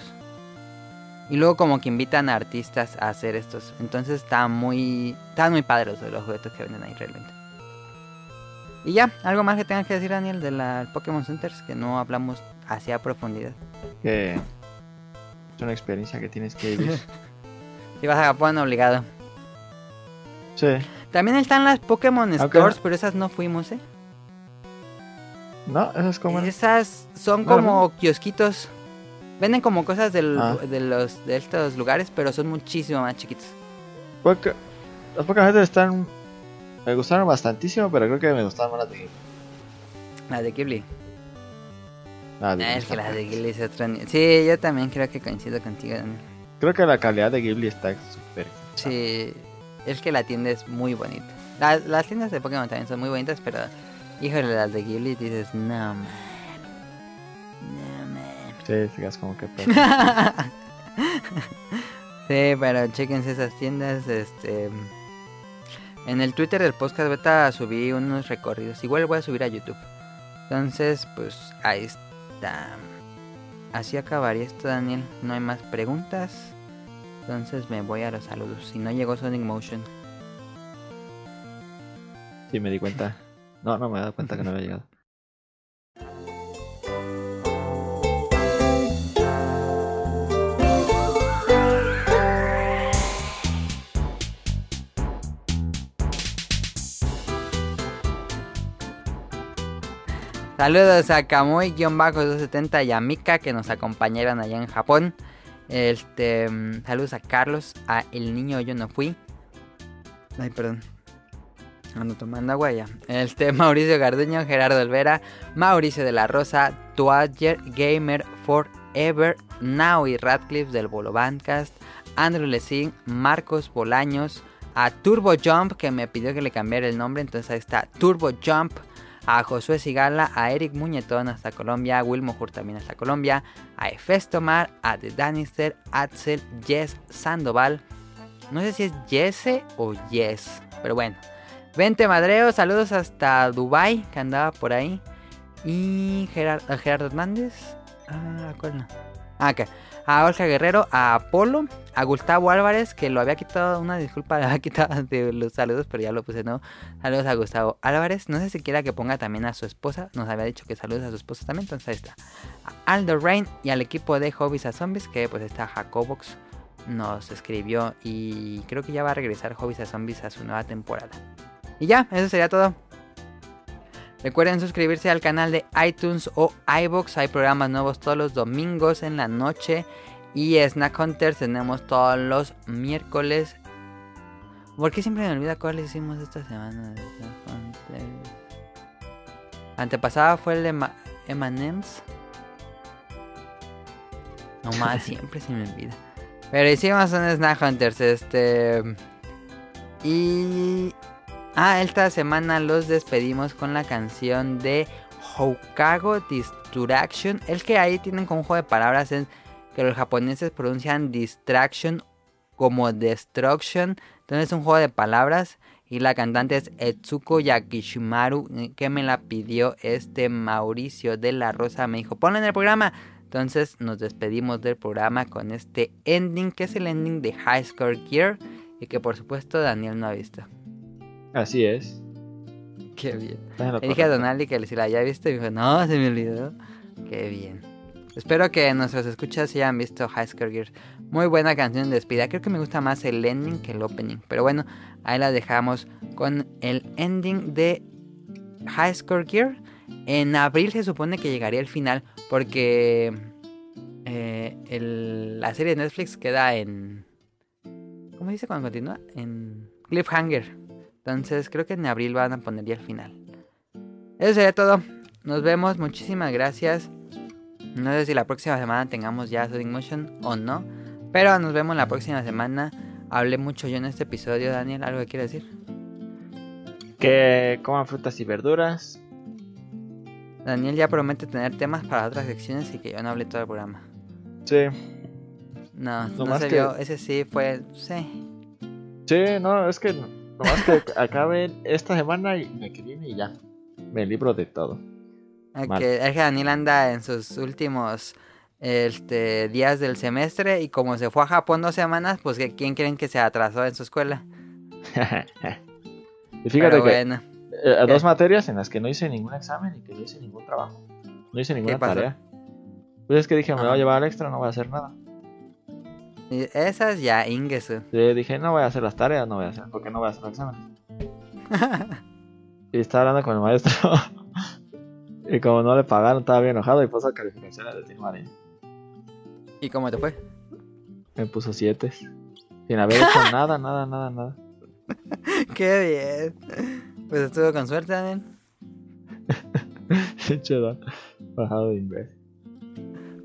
Y luego como que invitan a artistas a hacer estos. Entonces está muy... Están muy padres los, los juguetes que venden ahí realmente. Y ya, algo más que tengas que decir Daniel de la Pokémon Centers que no hablamos hacia profundidad. Que es una experiencia que tienes que vivir. Si vas a Japón obligado. sí. También están las Pokémon Aunque- Stores, pero esas no fuimos, ¿eh? No, eso es como. Esas son No, como kiosquitos. Venden como cosas del- Ah. de los de estos lugares, pero son muchísimo más chiquitos. Porque las veces están. Me gustaron bastantísimo, pero creo que me gustaron más las de. Las de Ghibli. las de Ah, es que Ghibli. las de Ghibli es otro. Sí, yo también creo que coincido contigo. Daniel. Creo que la calidad de Ghibli está súper. Sí, es que la tienda es muy bonita. Las, las tiendas de Pokémon también son muy bonitas, pero híjole, las de Ghibli dices, no man. No man. Sí, como que. sí, pero chequense esas tiendas. Este, en el Twitter del podcast beta subí unos recorridos. Igual voy a subir a YouTube. Entonces, pues ahí está. Así acabaría esto, Daniel. No hay más preguntas. Entonces me voy a los saludos. Si no llegó Sonic Motion. Sí, me di cuenta. No, no me he dado cuenta que no había llegado. Saludos a Kamui-270 y a Mika que nos acompañaron allá en Japón. Este, mm, saludos a Carlos, a El Niño Yo No Fui. Ay, perdón. Ando tomando agua ya. Este, Mauricio Garduño, Gerardo Olvera, Mauricio de la Rosa, Twadger, Gamer Forever, y Radcliffe del Bolo Bandcast, Andrew Lessing, Marcos Bolaños, a Turbo Jump que me pidió que le cambiara el nombre, entonces ahí está Turbo Jump, a Josué Sigala, a Eric Muñetón hasta Colombia, a Wilmo Hur también hasta Colombia, a Efestomar, a The Danister, Axel, Jess Sandoval, no sé si es Jesse o Yes, pero bueno. Vente Madreo, saludos hasta Dubai que andaba por ahí. Y a Gerardo Hernández. Ah, ¿cuál no? Ah, ok. A Olga Guerrero, a Apolo, a Gustavo Álvarez, que lo había quitado, una disculpa, lo había quitado de los saludos, pero ya lo puse, ¿no? Saludos a Gustavo Álvarez. No sé si quiera que ponga también a su esposa. Nos había dicho que saludos a su esposa también, entonces ahí está. A Aldo Rain y al equipo de Hobbies a Zombies, que pues está Jacobox nos escribió y creo que ya va a regresar Hobbies a Zombies a su nueva temporada. Y ya, eso sería todo. Recuerden suscribirse al canal de iTunes o iBox. Hay programas nuevos todos los domingos en la noche. Y Snack Hunters tenemos todos los miércoles. ¿Por qué siempre me olvida cuáles hicimos esta semana? Antepasada fue el de Ma- M&M's. No más, siempre se me olvida. Pero hicimos un Snack Hunters, este... Y... Ah, esta semana los despedimos con la canción de Hokago Distraction. El que ahí tienen un juego de palabras es que los japoneses pronuncian distraction como destruction. Entonces es un juego de palabras. Y la cantante es Etsuko Yakishimaru, que me la pidió este Mauricio de la Rosa. Me dijo, ponlo en el programa. Entonces nos despedimos del programa con este ending, que es el ending de High Score Gear. Y que por supuesto Daniel no ha visto. Así es. Qué bien. Le dije a. Donali que si la había visto y dijo, no, se me olvidó. Qué bien. Espero que nuestros escuchas hayan visto High School Gears. Muy buena canción de despedida. Creo que me gusta más el ending que el opening. Pero bueno, ahí la dejamos con el ending de High School Gear. En abril se supone que llegaría el final porque eh, el- la serie de Netflix queda en... ¿Cómo dice cuando continúa? En Cliffhanger. Entonces creo que en abril van a poner ya el final. Eso sería todo. Nos vemos. Muchísimas gracias. No sé si la próxima semana tengamos ya Sonic Motion o no. Pero nos vemos la próxima semana. Hablé mucho yo en este episodio, Daniel. ¿Algo que quieres decir? Que coman frutas y verduras. Daniel ya promete tener temas para otras secciones y que yo no hablé todo el programa. Sí. No, no, Nomás se que- vio. Ese sí fue. Sí. Sí, no, es que nomás que acabe esta semana y me que viene y ya. Me libro de todo. Ok, Mal. Es que Daniel anda en sus últimos este, días del semestre y como se fue a Japón dos semanas, pues ¿que- ¿quién creen que se atrasó en su escuela? y fíjate Pero que bueno. eh, dos materias en las que no hice ningún examen y que no hice ningún trabajo. No hice ninguna tarea. Pues es que dije, me voy a llevar al extra, no voy a hacer nada. Y Esas ya, Ingesu. Yo dije, no voy a hacer las tareas, no voy a hacer, porque no voy a hacer los exámenes. y estaba hablando con el maestro. y como no le pagaron, estaba bien enojado y puso calificaciones de Team Marine. ¿Y cómo te fue? Me puso 7. Sin haber hecho nada, nada, nada, nada. Qué bien. Pues estuvo con suerte, Daniel. Chido. Bajado de inglés.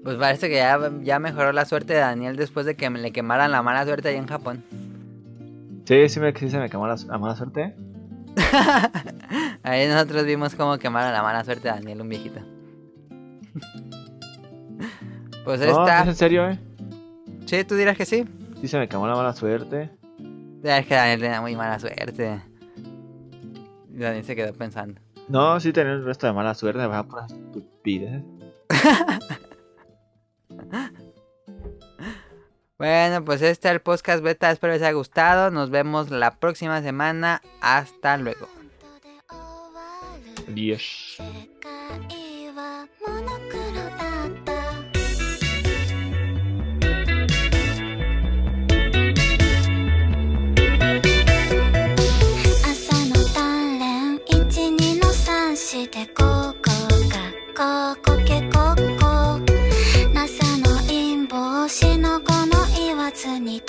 Pues parece que ya, ya mejoró la suerte de Daniel después de que me le quemaran la mala suerte allá en Japón. Sí, sí, me, sí se me quemó la, la mala suerte. Ahí nosotros vimos cómo quemaron la mala suerte de Daniel, un viejito. Pues No, esta. es en serio, eh. Sí, tú dirás que sí. Sí se me quemó la mala suerte. Es que Daniel tenía muy mala suerte. Daniel se quedó pensando. No, sí tenía el resto de mala suerte, va por estupidez. Bueno, pues este es el podcast beta. Espero les haya gustado. Nos vemos la próxima semana. Hasta luego. よし。世界はモノクロだった朝の鍛錬一二の三四でここがここけこ に